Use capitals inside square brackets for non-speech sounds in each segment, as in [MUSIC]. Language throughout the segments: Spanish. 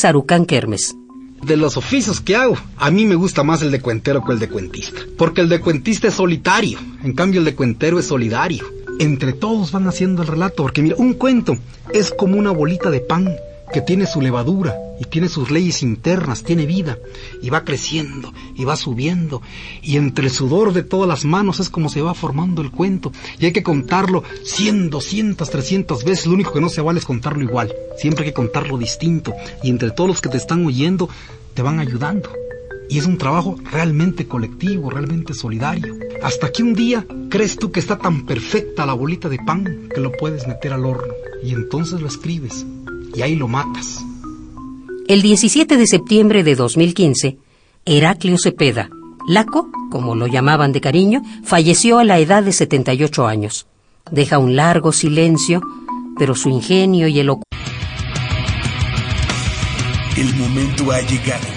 Sarucán Kermes. De los oficios que hago, a mí me gusta más el de cuentero que el de cuentista. Porque el de cuentista es solitario, en cambio el de cuentero es solidario. Entre todos van haciendo el relato, porque mira, un cuento es como una bolita de pan que tiene su levadura y tiene sus leyes internas, tiene vida y va creciendo y va subiendo y entre el sudor de todas las manos es como se va formando el cuento y hay que contarlo 100, 200, 300 veces, lo único que no se vale es contarlo igual, siempre hay que contarlo distinto y entre todos los que te están oyendo te van ayudando. Y es un trabajo realmente colectivo, realmente solidario. Hasta que un día crees tú que está tan perfecta la bolita de pan que lo puedes meter al horno. Y entonces lo escribes y ahí lo matas. El 17 de septiembre de 2015, Heraclio Cepeda, Laco, como lo llamaban de cariño, falleció a la edad de 78 años. Deja un largo silencio, pero su ingenio y el El momento ha llegado.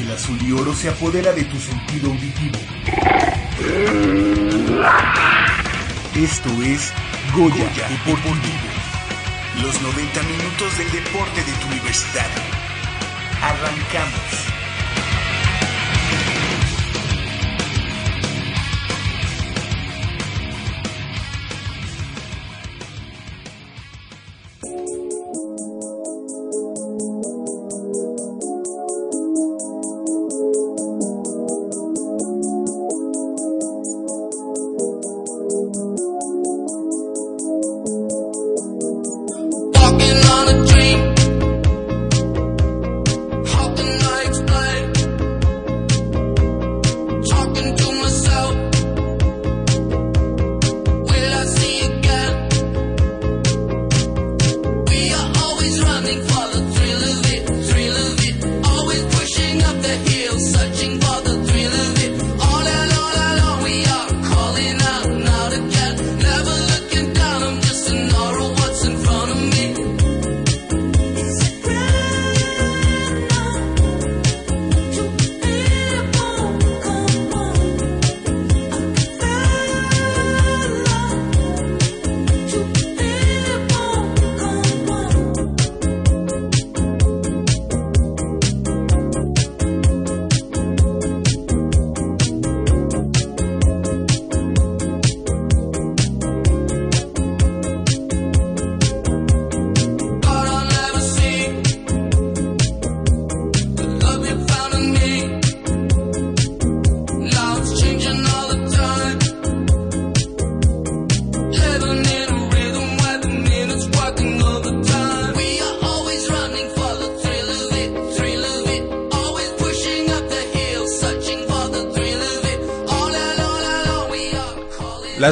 El azul y oro se apodera de tu sentido auditivo. Esto es Goya, Deportivo. Los 90 minutos del deporte de tu universidad. Arrancamos.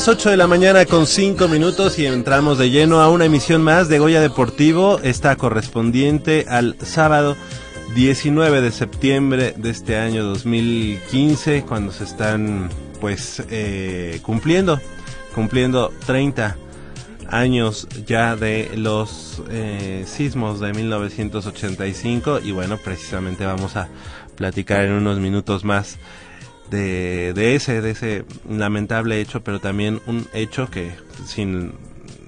Las 8 de la mañana con 5 minutos y entramos de lleno a una emisión más de Goya Deportivo, esta correspondiente al sábado 19 de septiembre de este año 2015, cuando se están pues eh, cumpliendo, cumpliendo 30 años ya de los eh, sismos de 1985 y bueno, precisamente vamos a platicar en unos minutos más de, de ese, de ese lamentable hecho, pero también un hecho que sin,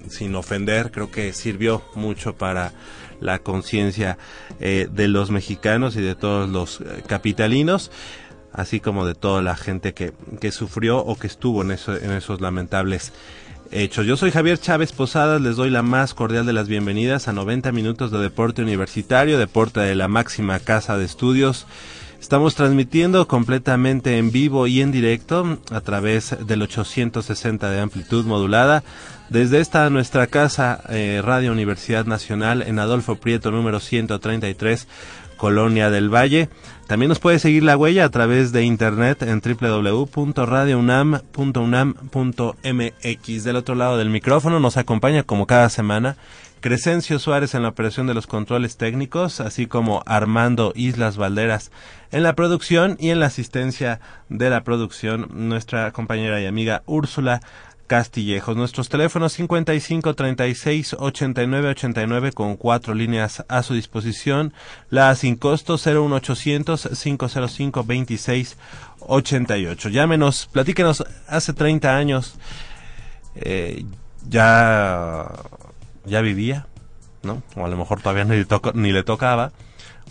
sin ofender creo que sirvió mucho para la conciencia eh, de los mexicanos y de todos los eh, capitalinos así como de toda la gente que, que sufrió o que estuvo en, en esos lamentables hechos. Yo soy Javier Chávez Posadas, les doy la más cordial de las bienvenidas a 90 minutos de deporte universitario, deporte de la máxima casa de estudios Estamos transmitiendo completamente en vivo y en directo a través del 860 de amplitud modulada desde esta nuestra casa eh, Radio Universidad Nacional en Adolfo Prieto número 133 Colonia del Valle. También nos puede seguir la huella a través de internet en www.radiounam.unam.mx. Del otro lado del micrófono nos acompaña como cada semana Crescencio Suárez en la operación de los controles técnicos, así como Armando Islas Valderas en la producción y en la asistencia de la producción nuestra compañera y amiga Úrsula Castillejos. Nuestros teléfonos 55 36 89 89 con cuatro líneas a su disposición. La sin costo 01800 505 26 88. Llámenos, platíquenos hace 30 años. Eh, ya ya vivía, ¿no? O a lo mejor todavía ni le, ni le tocaba.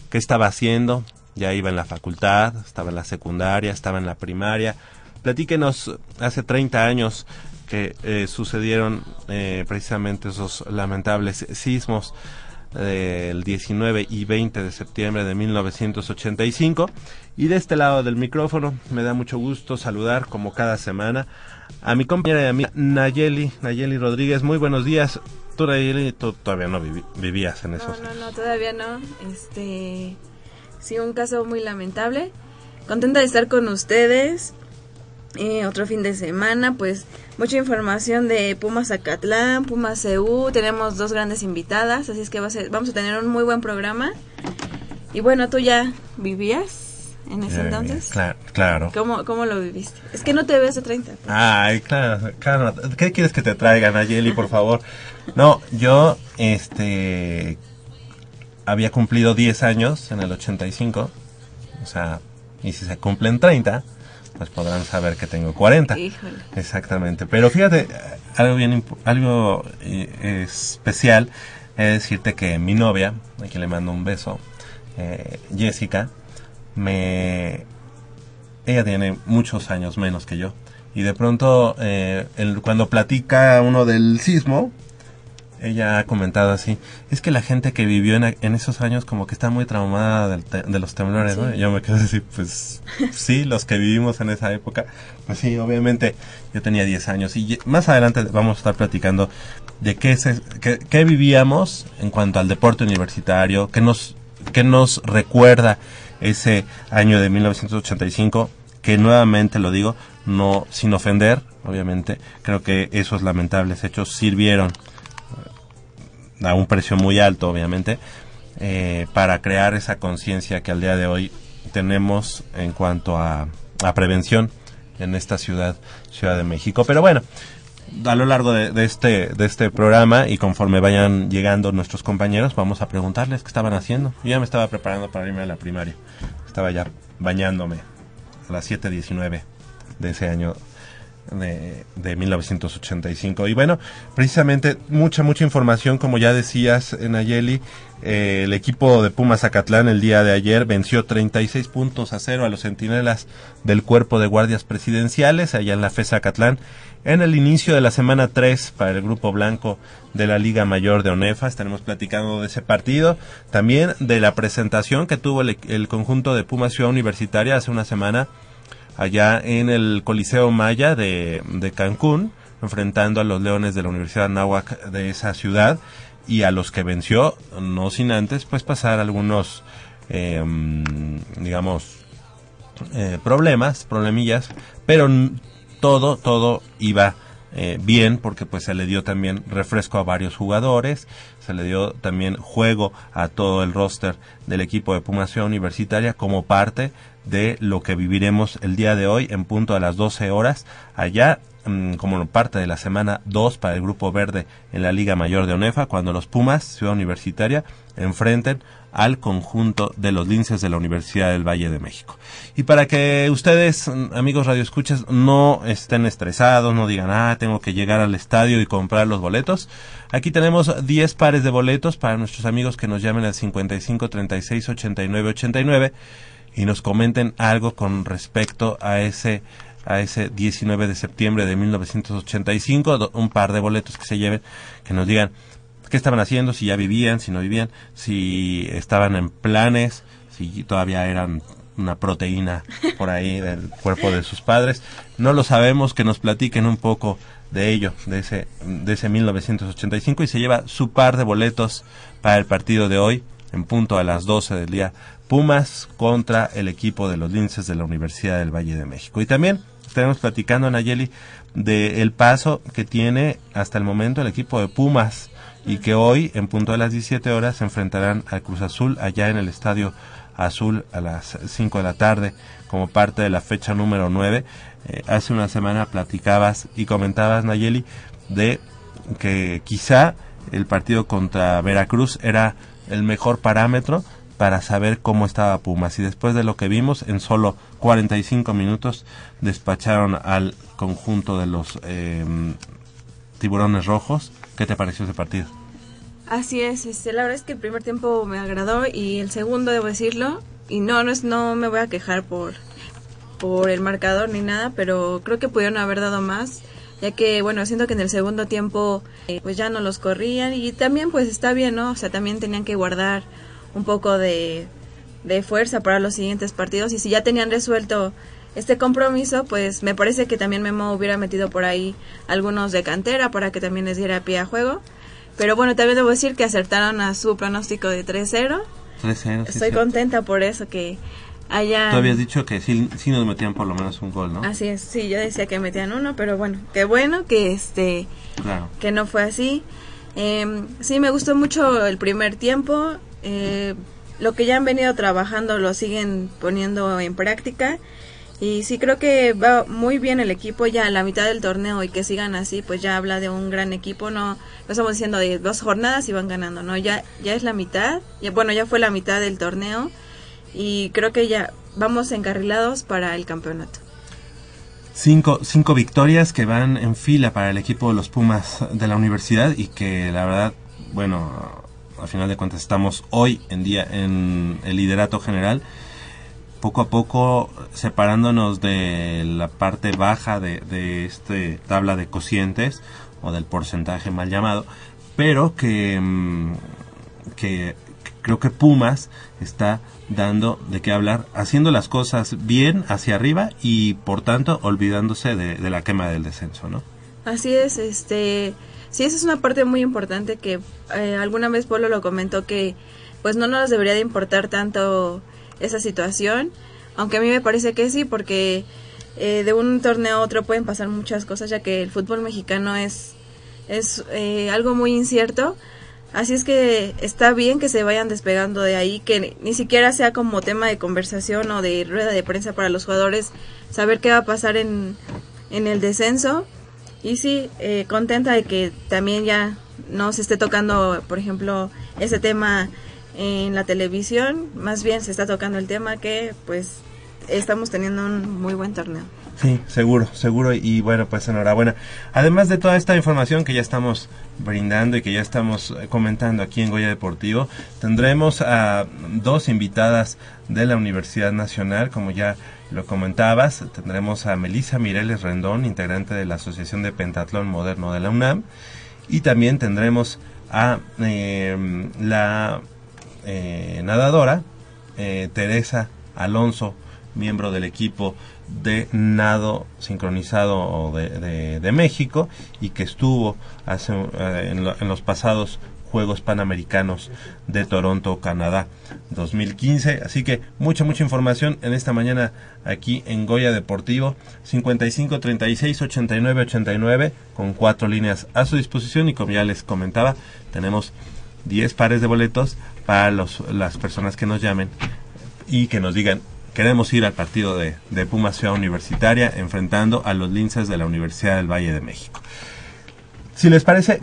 ¿Qué estaba haciendo? Ya iba en la facultad, estaba en la secundaria, estaba en la primaria. Platíquenos, hace 30 años que eh, sucedieron eh, precisamente esos lamentables sismos del 19 y 20 de septiembre de 1985. Y de este lado del micrófono me da mucho gusto saludar, como cada semana, a mi compañera y amiga Nayeli, Nayeli Rodríguez. Muy buenos días. Tú, tú todavía no vivías en esos No, no, no, todavía no. Este, sí, un caso muy lamentable. Contenta de estar con ustedes. Eh, otro fin de semana, pues mucha información de Pumas Zacatlán, Pumas CU, tenemos dos grandes invitadas, así es que vamos a tener un muy buen programa. Y bueno, ¿tú ya vivías en ese entonces? Claro. ¿Cómo, ¿Cómo, lo viviste? Es que no te ves de 30. Ay, claro, claro. ¿Qué quieres que te traigan, Ayeli, por favor? No, yo, este, había cumplido 10 años en el 85, o sea, y si se cumplen 30 pues podrán saber que tengo 40. Exactamente. Pero fíjate, algo bien algo eh, especial es decirte que mi novia, a quien le mando un beso, eh, Jessica, me ella tiene muchos años menos que yo. Y de pronto, eh, cuando platica uno del sismo, ella ha comentado así, es que la gente que vivió en, en esos años como que está muy traumada de los temblores, ¿no? yo me quedo así, pues [LAUGHS] sí, los que vivimos en esa época, pues sí, obviamente yo tenía 10 años y más adelante vamos a estar platicando de qué, se, qué, vivíamos en cuanto al deporte universitario, qué nos, qué nos recuerda ese año de 1985, que nuevamente lo digo, no sin ofender, obviamente, creo que esos lamentables hechos sirvieron a un precio muy alto, obviamente, eh, para crear esa conciencia que al día de hoy tenemos en cuanto a, a, prevención en esta ciudad, Ciudad de México. Pero bueno, a lo largo de, este, de este programa y conforme vayan llegando nuestros compañeros, vamos a preguntarles qué estaban haciendo. Yo ya me estaba preparando para irme a la primaria. Estaba ya bañándome a las 7.19 de ese año de, de 1985. Y bueno, precisamente mucha, mucha información, como ya decías, Nayeli, eh, el equipo de Pumas Zacatlán el día de ayer venció 36 puntos a cero a los centinelas del cuerpo de guardias presidenciales allá en la FES Zacatlán en el inicio de la semana 3 para el grupo blanco de la Liga Mayor de ONEFA. Estaremos platicando de ese partido, también de la presentación que tuvo el, el conjunto de Pumas Ciudad Universitaria hace una semana allá en el Coliseo Maya de, Cancún, enfrentando a los Leones de la Universidad Nahuac de esa ciudad y a los que venció, no sin antes pues pasar algunos, em, digamos, eh, problemas, problemillas, pero todo, todo iba eh, bien porque pues se le dio también refresco a varios jugadores, se le dio también juego a todo el roster del equipo de Pumación Universitaria como parte de lo que viviremos el día de hoy en punto a las 12 horas allá mm, como parte de la semana 2 para el Grupo Verde en la Liga Mayor de ONEFA, cuando los Pumas, Ciudad Universitaria, enfrenten al conjunto de los linces de la Universidad del Valle de México. Y para que ustedes, mm, amigos radioescuchas, no estén estresados, no digan, ah, tengo que llegar al estadio y comprar los boletos, aquí tenemos 10 pares de boletos para nuestros amigos que nos llamen al 55 36 89 89 y nos comenten algo con respecto a ese a ese 19 de septiembre de 1985, un par de boletos que se lleven, que nos digan qué estaban haciendo, si ya vivían, si no vivían, si estaban en planes, si todavía eran una proteína por ahí [LAUGHS] del cuerpo de sus padres. No lo sabemos, que nos platiquen un poco de ello, de ese, de ese 1985 y se lleva su par de boletos para el partido de hoy en punto a las 12 del día Pumas contra el equipo de los linces de la Universidad del Valle de México. Y también estaremos platicando, Nayeli, del el paso que tiene hasta el momento el equipo de Pumas y que hoy, en punto a las 17 horas, se enfrentarán al Cruz Azul allá en el Estadio Azul a las 5 de la tarde como parte de la fecha número 9. Eh, hace una semana platicabas y comentabas, Nayeli, de que quizá el partido contra Veracruz era el mejor parámetro para saber cómo estaba Pumas. Y después de lo que vimos, en solo 45 minutos despacharon al conjunto de los em, tiburones rojos. ¿Qué te pareció ese partido? Así es, este, la verdad es que el primer tiempo me agradó y el segundo debo decirlo y no no es no me voy a quejar por por el marcador ni nada, pero creo que pudieron haber dado más, ya que bueno, siento que en el segundo tiempo eh, pues ya no los corrían y también pues está bien, ¿no? O sea, también tenían que guardar un poco de de fuerza para los siguientes partidos y si ya tenían resuelto este compromiso, pues me parece que también Memo hubiera metido por ahí algunos de cantera para que también les diera pie a juego. Pero bueno, también debo decir que acertaron a su pronóstico de 3-0. 3-0. Estoy contenta por eso, que haya... Tú habías dicho que sí, sí nos metían por lo menos un gol, ¿no? Así es, sí, yo decía que metían uno, pero bueno, qué bueno que este... Claro. Que no fue así. Eh, sí, me gustó mucho el primer tiempo. Eh, lo que ya han venido trabajando lo siguen poniendo en práctica. Y sí creo que va muy bien el equipo ya a la mitad del torneo y que sigan así, pues ya habla de un gran equipo, no, estamos diciendo de dos jornadas y van ganando, no, ya, ya es la mitad, bueno, ya fue la mitad del torneo y creo que ya vamos encarrilados para el campeonato. Cinco, cinco victorias que van en fila para el equipo de los Pumas de la universidad y que la verdad, bueno, al final de cuentas estamos hoy en día en el liderato general poco a poco separándonos de la parte baja de, de este tabla de cocientes o del porcentaje mal llamado, pero que, mm, que creo que Pumas está dando de qué hablar, haciendo las cosas bien hacia arriba y por tanto olvidándose de, de la quema del descenso, ¿no? Así es, este, sí, esa es una parte muy importante que eh, alguna vez Polo lo comentó que pues no nos debería de importar tanto esa situación, aunque a mí me parece que sí, porque eh, de un torneo a otro pueden pasar muchas cosas, ya que el fútbol mexicano es, es eh, algo muy incierto. Así es que está bien que se vayan despegando de ahí, que ni siquiera sea como tema de conversación o de rueda de prensa para los jugadores, saber qué va a pasar en, en el descenso. Y sí, eh, contenta de que también ya no se esté tocando, por ejemplo, ese tema en la televisión, más bien se está tocando el tema que pues estamos teniendo un muy buen torneo. Sí, seguro, seguro y bueno, pues enhorabuena. Además de toda esta información que ya estamos brindando y que ya estamos eh, comentando aquí en Goya Deportivo, tendremos a dos invitadas de la Universidad Nacional, como ya lo comentabas, tendremos a Melisa Mireles Rendón, integrante de la Asociación de Pentatlón Moderno de la UNAM, y también tendremos a eh, la eh, nadadora, eh, Teresa Alonso, miembro del equipo de nado sincronizado de, de, México y que estuvo hace, eh, en, lo, en, los pasados Juegos Panamericanos de Toronto, Canadá 2015. Así que mucha, mucha información en esta mañana aquí en Goya Deportivo 55 36 89 89 con cuatro líneas a su disposición y como ya les comentaba tenemos 10 pares de boletos para los, las personas que nos llamen y que nos digan queremos ir al partido de, de Puma Ciudad Universitaria enfrentando a los linces de la Universidad del Valle de México. Si les parece,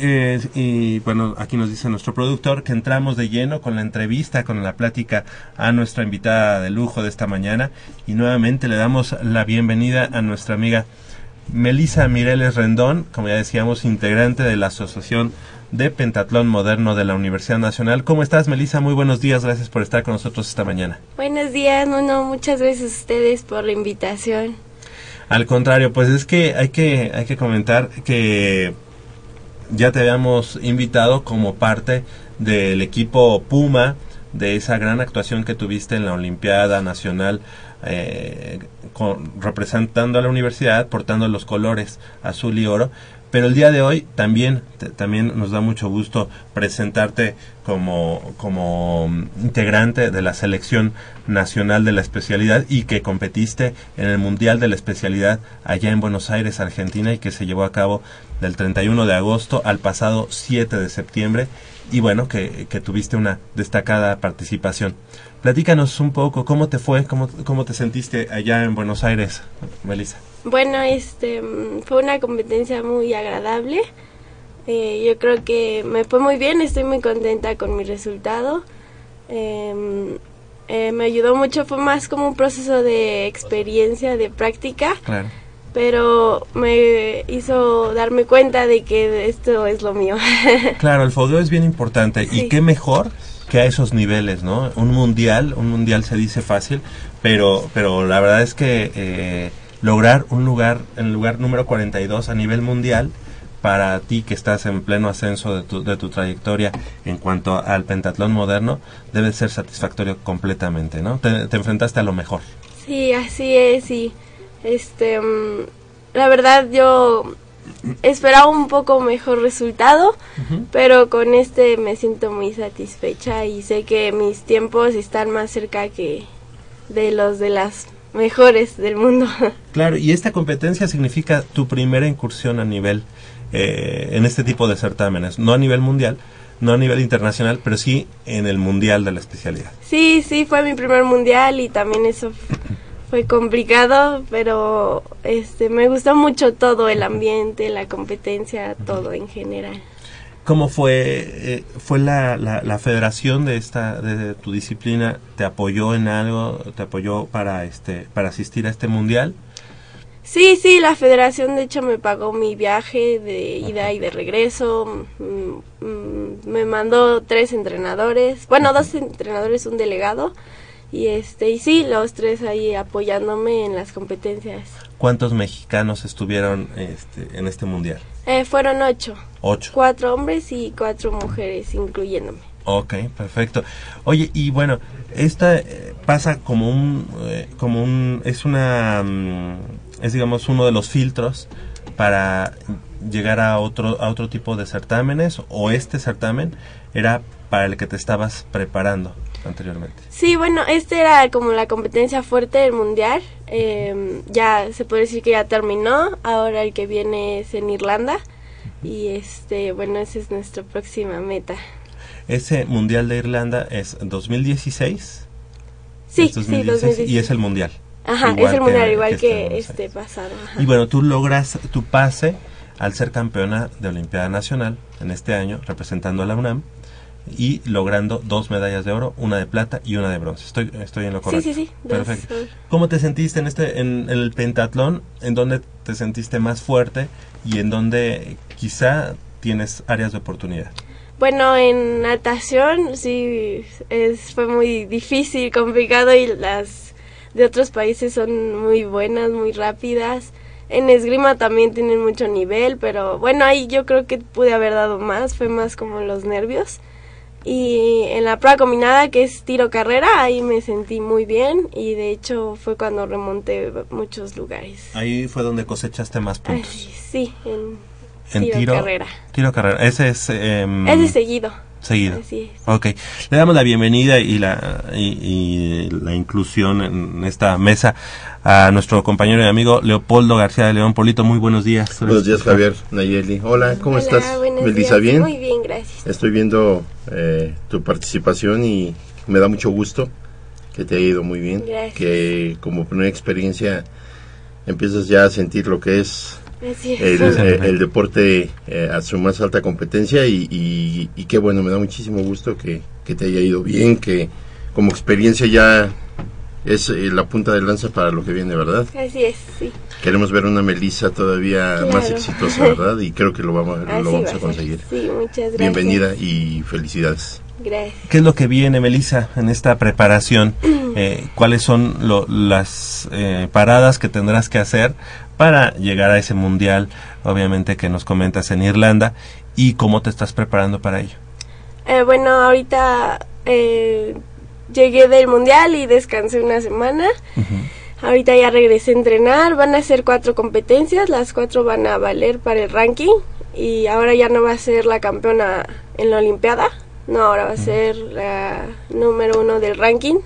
eh, y bueno, aquí nos dice nuestro productor que entramos de lleno con la entrevista, con la plática a nuestra invitada de lujo de esta mañana y nuevamente le damos la bienvenida a nuestra amiga Melisa Mireles Rendón, como ya decíamos, integrante de la Asociación de Pentatlón Moderno de la Universidad Nacional. ¿Cómo estás, Melissa? Muy buenos días, gracias por estar con nosotros esta mañana. Buenos días, no, muchas gracias a ustedes por la invitación. Al contrario, pues es que hay que, hay que comentar que ya te habíamos invitado como parte del equipo Puma, de esa gran actuación que tuviste en la Olimpiada Nacional eh, representando a la universidad, portando los colores azul y oro, pero el día de hoy también, también nos da mucho gusto presentarte como, como integrante de la selección nacional de la especialidad y que competiste en el Mundial de la Especialidad allá en Buenos Aires, Argentina, y que se llevó a cabo del 31 de agosto al pasado 7 de septiembre y bueno, que, que tuviste una destacada participación. Platícanos un poco cómo te fue, cómo, cómo te sentiste allá en Buenos Aires, Melissa. Bueno, este fue una competencia muy agradable. Eh, yo creo que me fue muy bien, estoy muy contenta con mi resultado. Eh, eh, me ayudó mucho, fue más como un proceso de experiencia, de práctica. Claro. pero me hizo darme cuenta de que esto es lo mío. [LAUGHS] Claro, el fogueo es bien importante y qué mejor que a esos niveles, ¿no? Un mundial, un mundial se dice fácil, pero, pero la verdad es que eh, lograr un lugar, el lugar número 42 a nivel mundial, para ti que estás en pleno ascenso de tu, de tu trayectoria en cuanto al pentatlón moderno, debe ser satisfactorio completamente, ¿no? Te, te enfrentaste a lo mejor. Sí, así es, y este, mm, la verdad yo esperaba un poco mejor resultado, pero con este me siento muy satisfecha y sé que mis tiempos están más cerca que de los de las mejores del mundo. [LAUGHS] Claro, y esta competencia significa tu primera incursión a nivel, eh, en este tipo de certámenes, no a nivel mundial, no a nivel internacional, pero sí en el mundial de la especialidad. Sí, sí, fue mi primer mundial y también eso fue complicado, pero este me gustó mucho todo el ambiente, la competencia, todo en general. ¿Cómo fue, eh, fue la, la, la federación de esta, de tu disciplina, te apoyó en algo, te apoyó para este, para asistir a este mundial? Sí, sí, la federación de hecho me pagó mi viaje de ida y de regreso. mm, mm, me mandó tres entrenadores, bueno, dos entrenadores, un delegado. Y este, y sí, los tres ahí apoyándome en las competencias. ¿Cuántos mexicanos estuvieron este, en este mundial? Eh, fueron ocho, Ocho. cuatro hombres y cuatro mujeres, incluyéndome. Ok, perfecto. Oye, y bueno, esta eh, pasa como un, eh, como un, es una, mm, es digamos uno de los filtros para llegar a otro, a otro tipo de certámenes o este certamen era para el que te estabas preparando anteriormente. Sí, bueno, este era como la competencia fuerte del mundial. eh, ya se puede decir que ya terminó. Ahora el que viene es en Irlanda. Y este, bueno, esa es nuestra próxima meta. Ese mundial de Irlanda es 2016. Sí, es sí, 2016, 2016. y es el mundial. Ajá, Igual es el mundial, que- igual que que, este, este pasado. ajá. Y bueno, tú logras tu pase al ser campeona de Olimpiada Nacional en este año, representando a la UNAM y logrando dos medallas de oro, una de plata y una de bronce. Estoy, estoy en lo Sí, correcto. sí, sí. dos, Perfecto. dos. ¿Cómo te sentiste en este en, en el pentatlón? ¿En dónde te sentiste más fuerte y en dónde quizá tienes áreas de oportunidad? Bueno, en natación sí es, fue muy difícil, complicado y las de otros países son muy buenas, muy rápidas. En esgrima también tienen mucho nivel, pero bueno, ahí yo creo que pude haber dado más, fue más como los nervios. Y en la prueba combinada, que es tiro carrera, ahí me sentí muy bien y de hecho fue cuando remonté muchos lugares. Ahí fue donde cosechaste más Ay, puntos. sí, en, en tiro, tiro carrera. Tiro carrera. Ese es em, Es de seguido. seguido. Así es. Ok, le damos la bienvenida y la, y, y la inclusión en esta mesa a nuestro compañero y amigo Leopoldo García de León. Polito, muy buenos días. Buenos días, Javier, Nayeli. Hola, ¿cómo Hola, estás? Melissa. ¿bien? Muy bien, gracias. Estoy viendo eh, tu participación y me da mucho gusto que te haya ido muy bien. Gracias. Que como primera experiencia empiezas ya a sentir lo que es es. El, el- el deporte eh, a su más alta competencia y, y- y qué bueno, me da muchísimo gusto que, que te haya ido bien, que como experiencia ya es eh, la punta de lanza para lo que viene, ¿verdad? Así es, sí. Queremos ver una Melissa todavía Claro. más exitosa, ¿verdad? Y creo que lo vamos, Así lo vamos va a conseguir. Sí, muchas gracias. Bienvenida y felicidades. Gracias. ¿Qué es lo que viene, Melissa, en esta preparación? [CLEARS THROAT] Eh, ¿Cuáles son lo- las eh, paradas que tendrás que hacer para llegar a ese mundial, obviamente que nos comentas en Irlanda, y cómo te estás preparando para ello? Eh, bueno, ahorita eh, llegué del mundial y descansé una semana. Ahorita ya regresé a entrenar. Van a ser cuatro competencias. Las cuatro van a valer para el ranking. Y ahora ya no va a ser la campeona en la Olimpiada. No, ahora va a ser la número uno del ranking.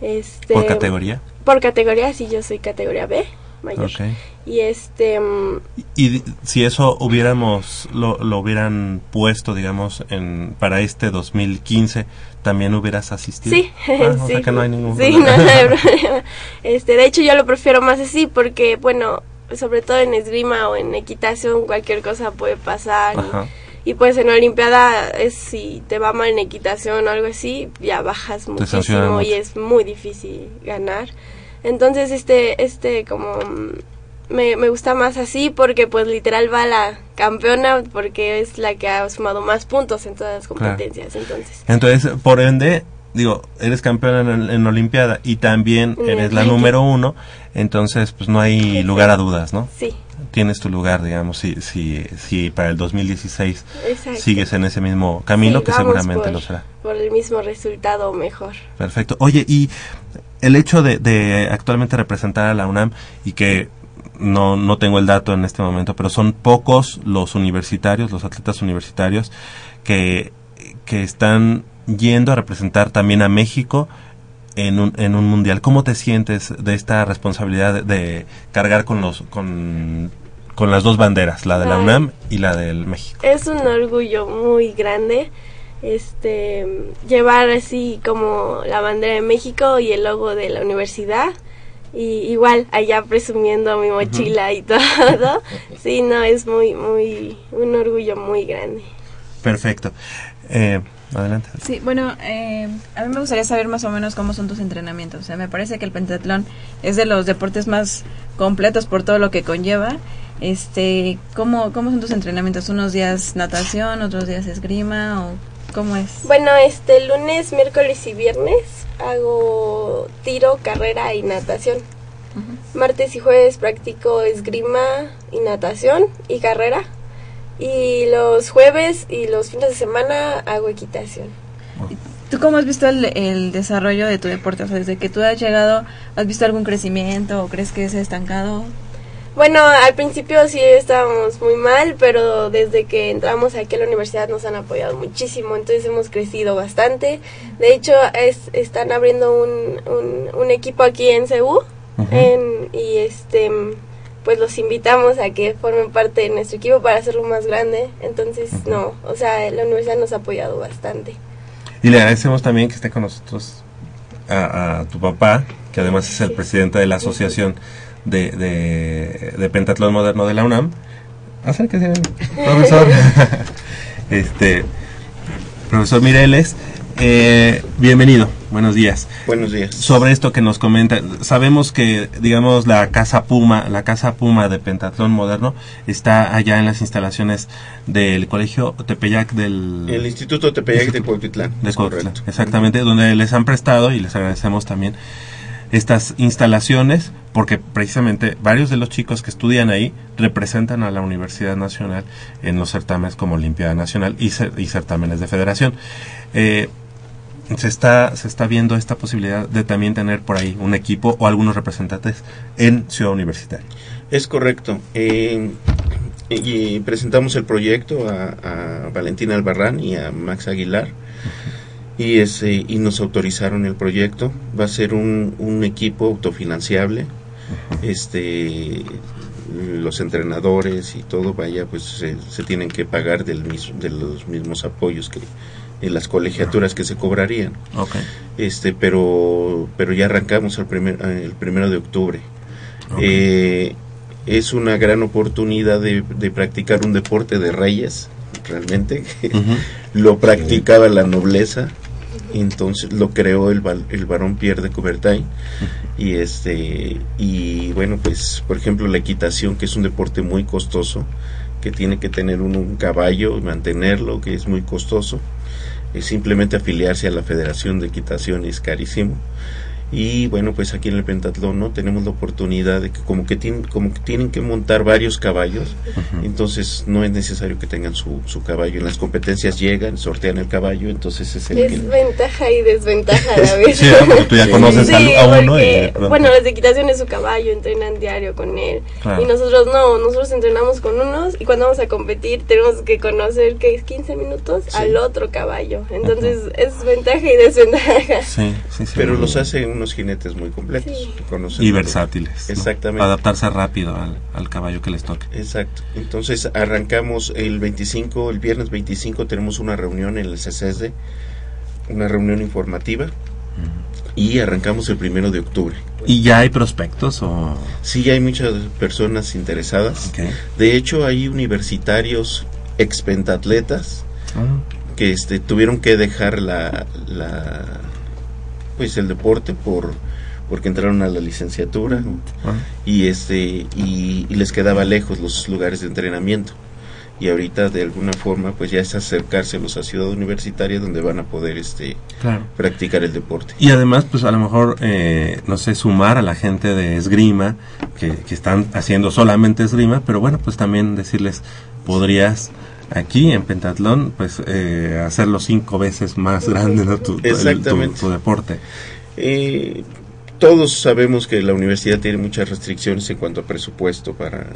Este, ¿Por categoría? Por categoría, sí, yo soy categoría B, mayor. Y este, mm, Y di- si eso hubiéramos, lo, lo hubieran puesto, digamos, en, para este 2015, ¿también hubieras asistido? Sí, Ah, o [LAUGHS] sí. sea que no hay ningún Sí, problema. no, no hay [LAUGHS] problema. Este, de hecho, yo lo prefiero más así porque, bueno, sobre todo en esgrima o en equitación, cualquier cosa puede pasar. y-. Y, pues en Olimpiada, es, si te va mal en equitación o algo así, ya bajas muchísimo y mucho. es muy difícil ganar. Entonces, este, este como mm, me, me gusta más así porque pues literal va la campeona porque es la que ha sumado más puntos en todas las competencias. Entonces, Entonces, por ende, digo, eres campeona en, en Olimpiada y también En eres la número uno, entonces pues no hay lugar a dudas, ¿no? sí, Tienes tu lugar, digamos, si, si, si para el 2016 exacto. sigues en ese mismo camino, Sí, que seguramente por- lo será. Por el mismo resultado mejor. Perfecto. Oye, y el hecho de, de actualmente representar a la UNAM y que no, no tengo el dato en este momento, pero son pocos los universitarios, los atletas universitarios que, que están yendo a representar también a México en un, en un mundial. ¿Cómo te sientes de esta responsabilidad de, de cargar con los con, con las dos banderas, la de la. UNAM y la del México? Es un orgullo muy grande este llevar así como la bandera de México y el logo de la universidad y igual allá presumiendo mi mochila y [LAUGHS] todo. Sí, no, es muy muy un orgullo muy grande. Perfecto. Eh, adelante. Sí, bueno, eh, a mí me gustaría saber más o menos cómo son tus entrenamientos. O sea, me parece que el pentatlón es de los deportes más completos por todo lo que conlleva. Este, ¿cómo, cómo son tus entrenamientos? ¿Unos días natación, otros días esgrima o cómo es? Bueno, este lunes, miércoles y viernes hago tiro, carrera y natación. Martes y jueves practico esgrima y natación y carrera. Y los jueves y los fines de semana hago equitación. ¿Tú cómo has visto el, el desarrollo de tu deporte? O sea, desde que tú has llegado, ¿has visto algún crecimiento o crees que se ha estancado? Bueno, al principio sí estábamos muy mal, pero desde que entramos aquí a la universidad nos han apoyado muchísimo, entonces hemos crecido bastante. De hecho, es, están abriendo un, un, un equipo aquí en CEU en- y este pues los invitamos a que formen parte de nuestro equipo para hacerlo más grande. Entonces, no, o sea, la universidad nos ha apoyado bastante. Y le agradecemos también que esté con nosotros a, a tu papá, que además es el presidente de la Asociación de, de, de Pentatlón Moderno de la UNAM. Acérquese, profesor. [LAUGHS] este, profesor Mireles, eh, bienvenido, buenos días. Buenos días. Sobre esto que nos comenta, sabemos que, digamos, la Casa Puma, la Casa Puma de Pentatlón Moderno está allá en las instalaciones del Colegio Tepeyac del... El Instituto Tepeyac de Cuautitlán. de Cuautitlán, exactamente, donde les han prestado y les agradecemos también estas instalaciones porque precisamente varios de los chicos que estudian ahí representan a la Universidad Nacional en los certámenes como Olimpiada Nacional y, cer- y certámenes de federación. Eh, se está se está viendo esta posibilidad de también tener por ahí un equipo o algunos representantes en Ciudad Universitaria. Es correcto. Eh, y presentamos el proyecto a, a Valentina Albarrán y a Max Aguilar y ese y nos autorizaron el proyecto. Va a ser un, un equipo autofinanciable. Este los entrenadores y todo vaya pues se, se tienen que pagar del mismo, de los mismos apoyos que en las colegiaturas que se cobrarían Okay. este pero pero ya arrancamos el primer el primero de octubre Eh, es una gran oportunidad de, de practicar un deporte de reyes realmente [LAUGHS] lo practicaba la nobleza entonces lo creó el, el varón Pierre de Coubertin. Y este y bueno pues por ejemplo la equitación que es un deporte muy costoso que tiene que tener uno un caballo y mantenerlo que es muy costoso es simplemente afiliarse a la Federación de Equitación es carísimo y bueno pues aquí en el pentatlón no tenemos la oportunidad de que como que tienen como que tienen que montar varios caballos entonces no es necesario que tengan su, su caballo en las competencias llegan sortean el caballo entonces es el Es que ventaja y desventaja a la [LAUGHS] vez. Sí, porque tú ya conoces Sí, a uno y porque, bueno, las de equitación es su caballo, entrenan diario con él. Claro. Y nosotros no, nosotros entrenamos con unos y cuando vamos a competir tenemos que conocer que es 15 minutos al otro caballo. Entonces es ventaja y desventaja. Sí, sí, sí. pero los hace unos jinetes muy completos Sí. y versátiles. ¿no? Exactamente. Adaptarse rápido al, al caballo que les toque. Exacto. Entonces arrancamos el 25, el viernes 25 tenemos una reunión en el CCSD, una reunión informativa y arrancamos el primero de octubre. ¿Y ya hay prospectos o...? Sí, hay muchas personas interesadas. De hecho, hay universitarios expentatletas Ah, que este, tuvieron que dejar la, la pues el deporte por porque entraron a la licenciatura y este y, les quedaba lejos los lugares de entrenamiento. Y ahorita de alguna forma pues ya es acercárselos a Ciudad Universitaria donde van a poder este practicar el deporte. Y además pues a lo mejor eh, no sé sumar a la gente de esgrima que, que están haciendo solamente esgrima pero bueno pues también decirles podrías aquí en pentatlón pues eh, hacerlo cinco veces más grande ¿no? tu, Exactamente. tu, deporte eh, todos sabemos que la universidad tiene muchas restricciones en cuanto a presupuesto para,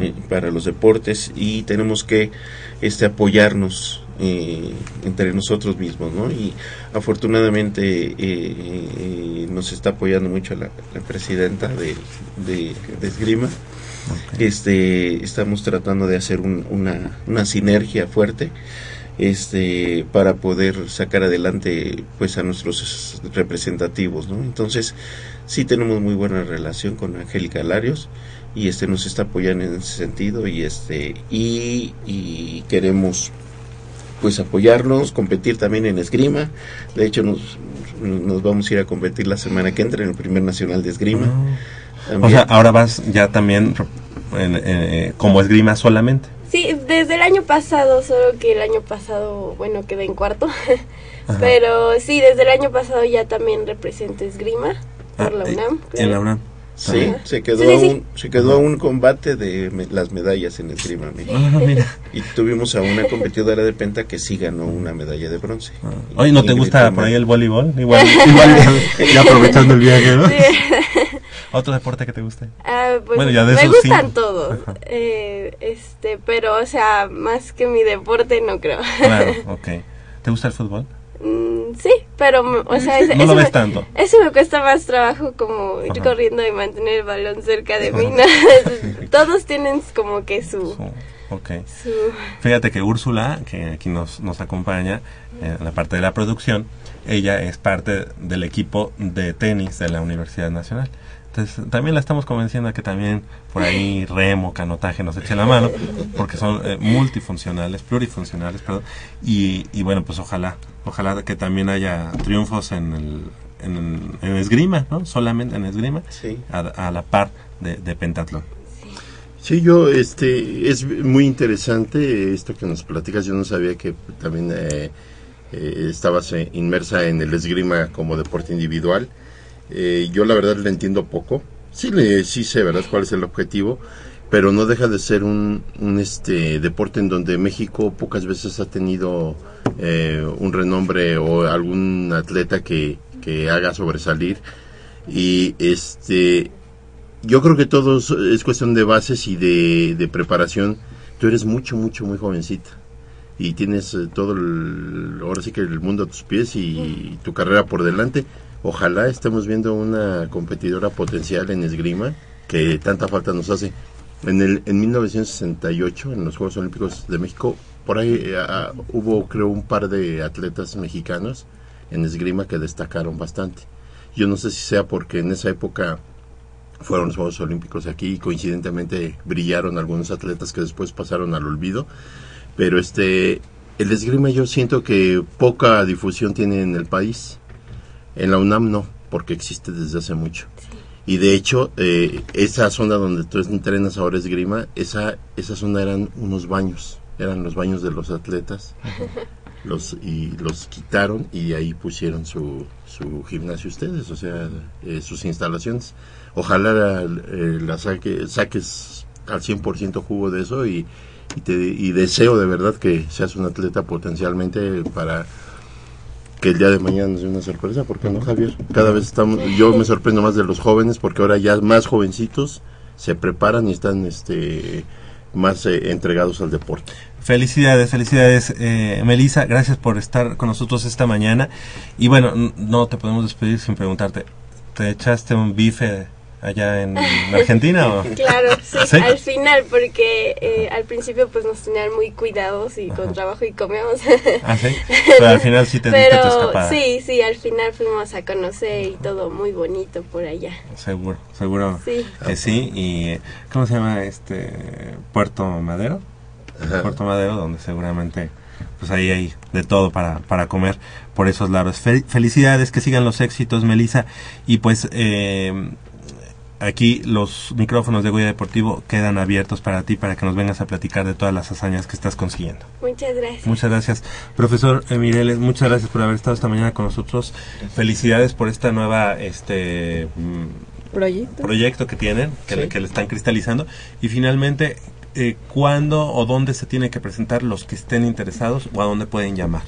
eh, para los deportes y tenemos que este apoyarnos eh, entre nosotros mismos, ¿no? Y afortunadamente eh, nos está apoyando mucho la, presidenta de, de, Esgrima. Este, estamos tratando de hacer una, una sinergia fuerte este para poder sacar adelante pues a nuestros representativos no entonces sí tenemos muy buena relación con Angélica Larios y este nos está apoyando en ese sentido y este y, y queremos pues apoyarnos competir también en esgrima. De hecho nos nos vamos a ir a competir la semana que entra en el primer nacional de esgrima o sea ahora vas ya también eh, como esgrima solamente Sí, desde el año pasado, solo que el año pasado, bueno, quedé en cuarto. Pero sí, desde el año pasado ya también represento esgrima por ah, la eh, UNAM. En la UNAM. Sí, se quedó, Un, se quedó un combate de las medallas en esgrima. Ah, y tuvimos a una competidora de penta que sí ganó una medalla de bronce. Ah. Oye, ¿no te gusta por ahí el voleibol? Igual, [LAUGHS] igual ya [LAUGHS] aprovechando el viaje, ¿no? ¿Otro deporte que te guste? Ah, pues bueno, ya de me gustan todos. Eh, este, pero, o sea, más que mi deporte, no creo. Claro, [LAUGHS] ok. ¿Te gusta el fútbol? Mm, sí, pero, o sea, no lo ves me, tanto. Eso me cuesta más trabajo como ir corriendo y mantener el balón cerca de mí. [LAUGHS] [LAUGHS] Todos tienen como que su... Ok. Fíjate que Úrsula, que aquí nos, nos acompaña en la parte de la producción, ella es parte del equipo de tenis de la Universidad Nacional. Entonces, también la estamos convenciendo a que también por ahí remo, canotaje nos eche la mano, porque son eh, multifuncionales, plurifuncionales, perdón. Y, y bueno, pues ojalá, ojalá que también haya triunfos en el, en, esgrima, ¿no? Solamente en esgrima, a, la par de, de pentatlón. Sí, yo, este, es muy interesante esto que nos platicas. Yo no sabía que también eh, eh, estabas inmersa en el esgrima como deporte individual. Eh, yo la verdad le entiendo poco. Sí, le, sí sé, ¿verdad?, cuál es el objetivo, pero no deja de ser un, este deporte en donde México pocas veces ha tenido eh, un renombre o algún atleta que, que haga sobresalir. Y este yo creo que todo es cuestión de bases y de, de preparación. Tú eres mucho, mucho, muy jovencita y tienes eh, todo el, ahora sí que el mundo a tus pies y tu carrera por delante Ojalá estemos viendo una competidora potencial en esgrima que tanta falta nos hace. En, el, en 1968, en los Juegos Olímpicos de México, por ahí hubo, creo, un par de atletas mexicanos en esgrima que destacaron bastante. Yo no sé si sea porque en esa época fueron los Juegos Olímpicos aquí y coincidentemente brillaron algunos atletas que después pasaron al olvido. Pero este, el esgrima yo siento que poca difusión tiene en el país. En la UNAM no, porque existe desde hace mucho. Y de hecho, eh, esa zona donde tú entrenas ahora esgrima, esa, esa zona eran unos baños, eran los baños de los atletas. [LAUGHS] los y los quitaron y ahí pusieron su, su gimnasio ustedes, o sea, eh, sus instalaciones. Ojalá eh, la saque, saques al 100% jugo de eso y, y, te, y deseo de verdad que seas un atleta potencialmente para que el día de mañana es una sorpresa, ¿por qué no, Javier? Cada vez estamos, yo me sorprendo más de los jóvenes porque ahora ya más jovencitos se preparan y están este más eh, entregados al deporte. Felicidades, felicidades, eh, Melissa, gracias por estar con nosotros esta mañana. Y bueno, no te podemos despedir sin preguntarte, ¿te echaste un bife allá en Argentina? ¿o? [LAUGHS] Claro, sí, al final, porque eh, al principio pues nos tenían muy cuidados y con trabajo y comíamos. ¿Ah, sí? [LAUGHS] Pero al final sí te Pero sí, sí, al final fuimos a conocer y todo muy bonito por allá. Seguro, seguro sí. que sí. ¿Y cómo se llama este Puerto Madero? Puerto Madero, donde seguramente pues ahí hay de todo para, para comer por esos lados. felicidades, que sigan los éxitos, Melissa. Y pues eh, aquí los micrófonos de Goya Deportivo quedan abiertos para ti, para que nos vengas a platicar de todas las hazañas que estás consiguiendo. Muchas gracias. Muchas gracias. Profesor Mireles, muchas gracias por haber estado esta mañana con nosotros. Felicidades por esta nueva este mm, proyecto, proyecto que tienen, que, que le están cristalizando. Y finalmente, eh, cuándo o dónde se tiene que presentar los que estén interesados o a dónde pueden llamar.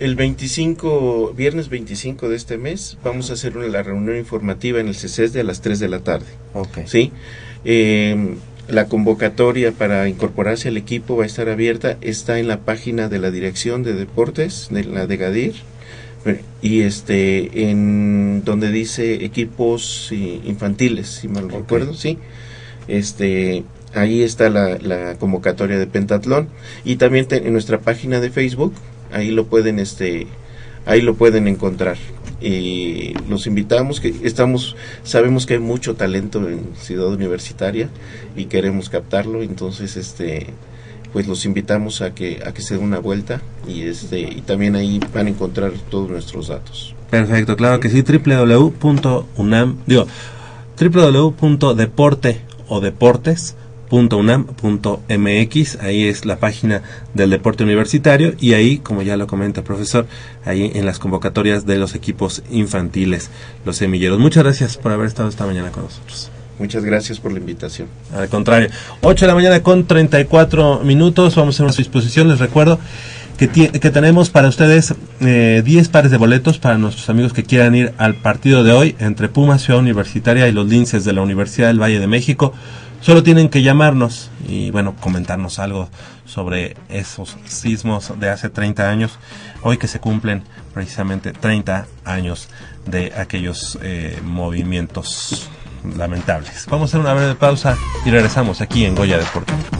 El 25, viernes 25 de este mes, vamos a hacer una, la reunión informativa en el CECES de a las 3 de la tarde. Ok. ¿Sí? Eh, la convocatoria para incorporarse al equipo va a estar abierta, está en la página de la Dirección de Deportes, de la de Gadir, y este, en donde dice equipos infantiles, si mal recuerdo, sí. Este, ahí está la, convocatoria de pentatlón y también en nuestra página de Facebook ahí lo pueden este ahí lo pueden encontrar. Y los invitamos que estamos sabemos que hay mucho talento en Ciudad Universitaria y queremos captarlo entonces este pues los invitamos a que a que se den una vuelta y este y también ahí van a encontrar todos nuestros datos. Perfecto claro que sí www.unam digo o deportes .unam.mx, ahí es la página del deporte universitario y ahí, como ya lo comenta el profesor, ahí en las convocatorias de los equipos infantiles, los semilleros. Muchas gracias por haber estado esta mañana con nosotros. Muchas gracias por la invitación. Al contrario, 8 de la mañana con 34 minutos, vamos a nuestra disposición, les recuerdo que, que tenemos para ustedes eh, 10 pares de boletos para nuestros amigos que quieran ir al partido de hoy entre Pumas, Ciudad Universitaria y los Linces de la Universidad del Valle de México. Solo tienen que llamarnos y bueno, comentarnos algo sobre esos sismos de hace 30 años, hoy que se cumplen precisamente 30 años de aquellos eh, movimientos lamentables. Vamos a hacer una breve pausa y regresamos aquí en Goya Deportivo.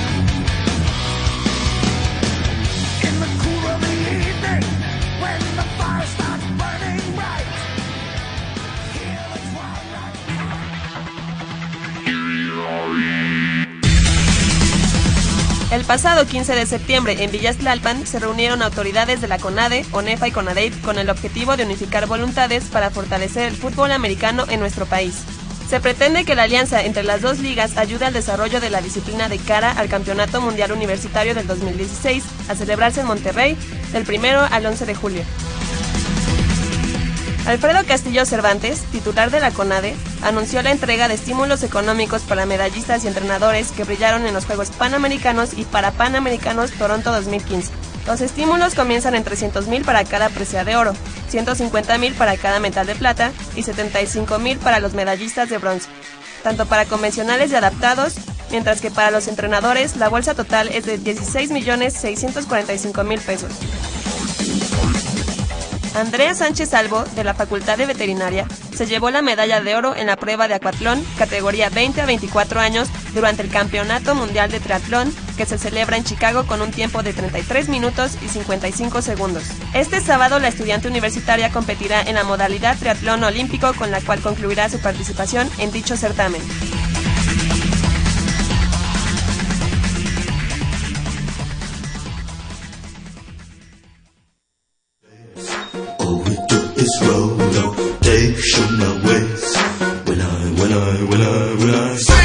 El pasado 15 de septiembre en Villas Tlalpan se reunieron autoridades de la CONADE, ONEFA y CONADEIP con el objetivo de unificar voluntades para fortalecer el fútbol americano en nuestro país. Se pretende que la alianza entre las dos ligas ayude al desarrollo de la disciplina de cara al Campeonato Mundial Universitario del 2016, a celebrarse en Monterrey del 1 al 11 de julio. Alfredo Castillo Cervantes, titular de la CONADE, anunció la entrega de estímulos económicos para medallistas y entrenadores que brillaron en los Juegos Panamericanos y para Panamericanos Toronto 2015. Los estímulos comienzan en 300 mil para cada presea de oro, 150 mil para cada metal de plata y 75 mil para los medallistas de bronce, tanto para convencionales y adaptados, mientras que para los entrenadores la bolsa total es de 16 millones 645 mil pesos. Andrea Sánchez Salvo, de la Facultad de Veterinaria, se llevó la medalla de oro en la prueba de acuatlón categoría 20 a 24 años durante el Campeonato Mundial de Triatlón que se celebra en Chicago con un tiempo de 33 minutos y 55 segundos. Este sábado la estudiante universitaria competirá en la modalidad triatlón olímpico con la cual concluirá su participación en dicho certamen. roll, no, they show no ways. When I, when I, when I, when I.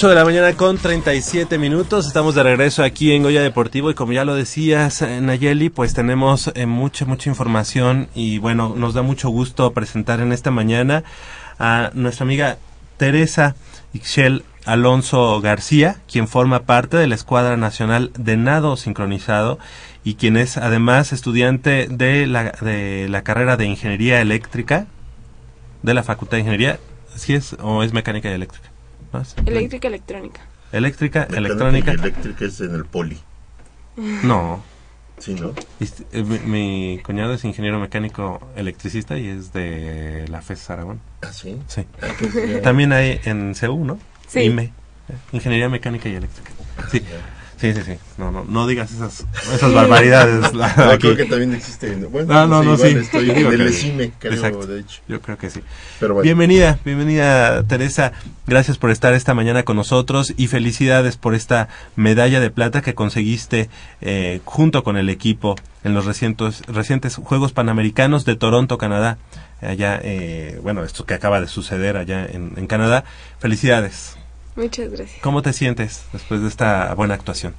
8 de la mañana con 37 minutos. Estamos de regreso aquí en Goya Deportivo y como ya lo decías, eh, Nayeli, pues tenemos eh, mucha, mucha información y bueno, nos da mucho gusto presentar en esta mañana a nuestra amiga Teresa Ixchel Alonso García, quien forma parte de la Escuadra Nacional de Nado Sincronizado y quien es además estudiante de la, de la carrera de Ingeniería Eléctrica de la Facultad de Ingeniería. ¿Sí es o es mecánica y eléctrica? ¿No es? Eléctrica, electrónica. Eléctrica, Mecánica electrónica. y eléctrica es en el poli. [LAUGHS] No. Sí, ¿no? Ist- eh, Mi, mi cuñado es ingeniero mecánico electricista y es de la FES Aragón. Ah, sí. Sí. Ah, pues. También hay en CEU, ¿no? Sí. IME. Ingeniería mecánica y eléctrica. Sí. Sí, sí, sí. No, no, no digas esas, esas barbaridades. [LAUGHS] No, [LAUGHS] aquí. creo que también existe. Bueno, no, no, igual sí. Estoy en el creo, Exacto. de hecho. Yo creo que sí. Pero bueno. Bienvenida, bienvenida Teresa. Gracias por estar esta mañana con nosotros y felicidades por esta medalla de plata que conseguiste eh, junto con el equipo en los recientes, recientes Juegos Panamericanos de Toronto, Canadá. Allá, eh, bueno, esto que acaba de suceder allá en, en Canadá. Felicidades. Muchas gracias. ¿Cómo te sientes después de esta buena actuación?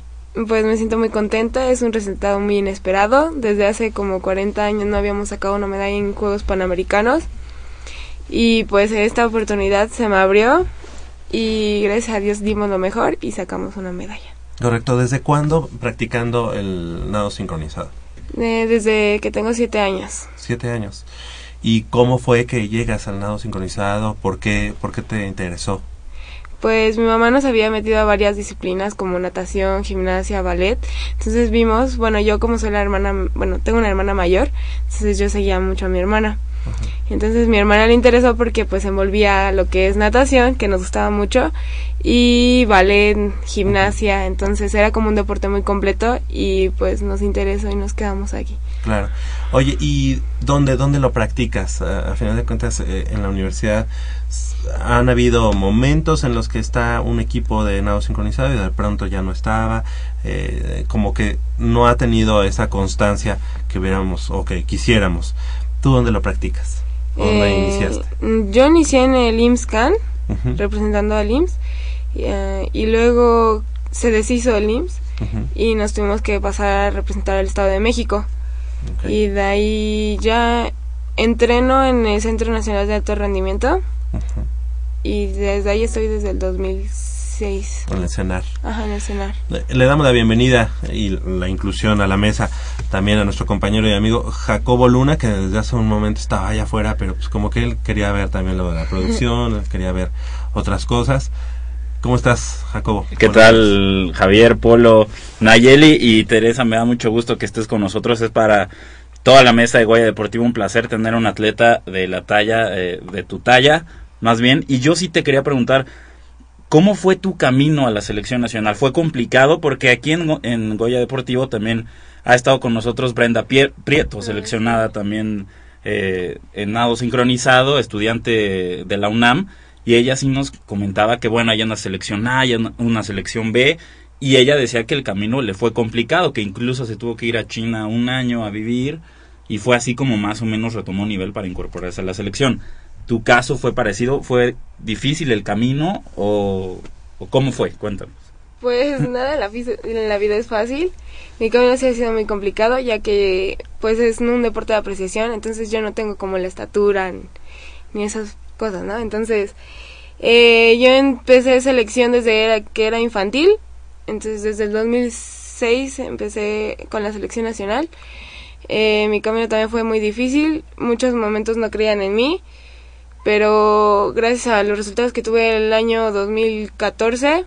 Pues me siento muy contenta, es un resultado muy inesperado. Desde hace como 40 años no habíamos sacado una medalla en Juegos Panamericanos. Y pues esta oportunidad se me abrió y gracias a Dios dimos lo mejor y sacamos una medalla. Correcto, ¿desde cuándo practicando el nado sincronizado? Eh, desde que tengo 7 años. Siete años. ¿Y cómo fue que llegas al nado sincronizado? ¿Por qué, por qué te interesó? Pues mi mamá nos había metido a varias disciplinas como natación, gimnasia, ballet. Entonces vimos, bueno, yo como soy la hermana, bueno, tengo una hermana mayor, entonces yo seguía mucho a mi hermana. Entonces mi hermana le interesó porque pues envolvía lo que es natación, que nos gustaba mucho, y ballet, gimnasia, entonces era como un deporte muy completo y pues nos interesó y nos quedamos aquí. Claro. Oye, ¿y dónde, dónde lo practicas? A, a final de cuentas, eh, en la universidad han habido momentos en los que está un equipo de nado sincronizado y de pronto ya no estaba, eh, como que no ha tenido esa constancia que hubiéramos o que quisiéramos. ¿Tú dónde lo practicas? ¿O ¿Dónde Eh, iniciaste? Yo inicié en el IMSS-CAN, representando al IMSS, y, eh, y luego se deshizo el IMSS y nos tuvimos que pasar a representar al Estado de México. Y de ahí ya entreno en el Centro Nacional de Alto Rendimiento y desde ahí estoy desde el 2006. En el cenar. Ajá, en el CENAR. Le le damos la bienvenida y la inclusión a la mesa también a nuestro compañero y amigo Jacobo Luna, que desde hace un momento estaba allá afuera, pero pues como que él quería ver también lo de la producción, [LAUGHS] quería ver otras cosas. ¿Cómo estás, Jacobo? ¿Qué tal, Javier, Polo, Nayeli y Teresa? Me da mucho gusto que estés con nosotros. Es para toda la mesa de Goya Deportivo un placer tener un atleta de la talla, eh, de tu talla, más bien. Y yo sí te quería preguntar, ¿cómo fue tu camino a la selección nacional? ¿Fue complicado? Porque aquí en, en Goya Deportivo también ha estado con nosotros Brenda Pier- Prieto, seleccionada también eh, en nado sincronizado, estudiante de la UNAM, y ella sí nos comentaba que bueno, hay una selección A, hay una, selección B, y ella decía que el camino le fue complicado, que incluso se tuvo que ir a China un año a vivir, y fue así como más o menos retomó nivel para incorporarse a la selección. ¿Tu caso fue parecido? ¿Fue difícil el camino o, cómo fue? Cuéntanos. Pues [LAUGHS] nada, la, vida es fácil. Mi camino sí ha sido muy complicado, ya que pues es un deporte de apreciación, entonces yo no tengo como la estatura ni esas Entonces, eh, yo empecé selección desde que era infantil, entonces desde el 2006 empecé con la selección nacional. Eh, mi camino también fue muy difícil, muchos momentos no creían en mí, pero gracias a los resultados que tuve el año 2014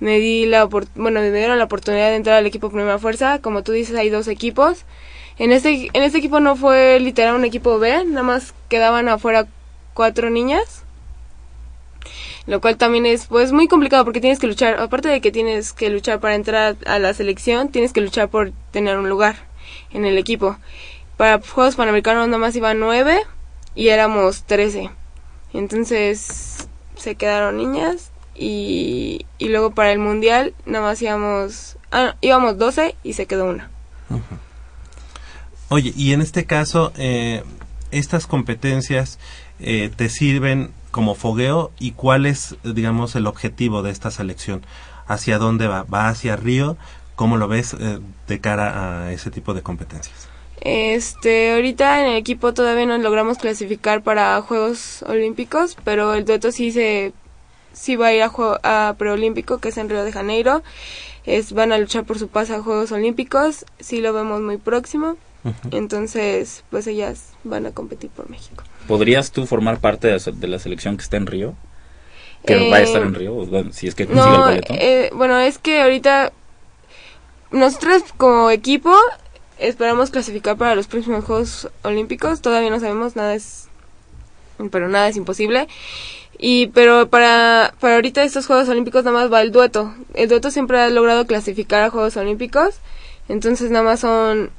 me di la bueno me dieron la oportunidad de entrar al equipo Primera Fuerza. Como tú dices hay dos equipos. En este en este equipo no fue literal un equipo B nada más quedaban afuera cuatro niñas. Lo cual también es pues muy complicado porque tienes que luchar aparte de que tienes que luchar para entrar a la selección tienes que luchar por tener un lugar en el equipo. Para Juegos Panamericanos nada más iban nueve y éramos trece. Entonces se quedaron niñas y, y luego para el mundial nada más íbamos ah, íbamos 12 y se quedó una. Oye, y en este caso, eh, estas competencias eh, te sirven como fogueo y cuál es, digamos, el objetivo de esta selección. ¿Hacia dónde va? ¿Va hacia Río? ¿Cómo lo ves eh, de cara a ese tipo de competencias? Este, ahorita en el equipo todavía no logramos clasificar para Juegos Olímpicos, pero el dueto sí se sí va a ir a, juego, a preolímpico, que es en Río de Janeiro. Es, van a luchar por su pase a Juegos Olímpicos, sí lo vemos muy próximo. Entonces, pues ellas van a competir por México. ¿Podrías tú formar parte de la selección que está en Río? ¿Que Eh, va a estar en Río? Bueno, si es que consigue el boleto. eh, bueno, es que ahorita nosotros como equipo esperamos clasificar para los próximos Juegos Olímpicos. Todavía no sabemos, nada es, pero nada es imposible. Y pero para para ahorita estos Juegos Olímpicos nada más va el dueto. El dueto siempre ha logrado clasificar a Juegos Olímpicos. Entonces nada más son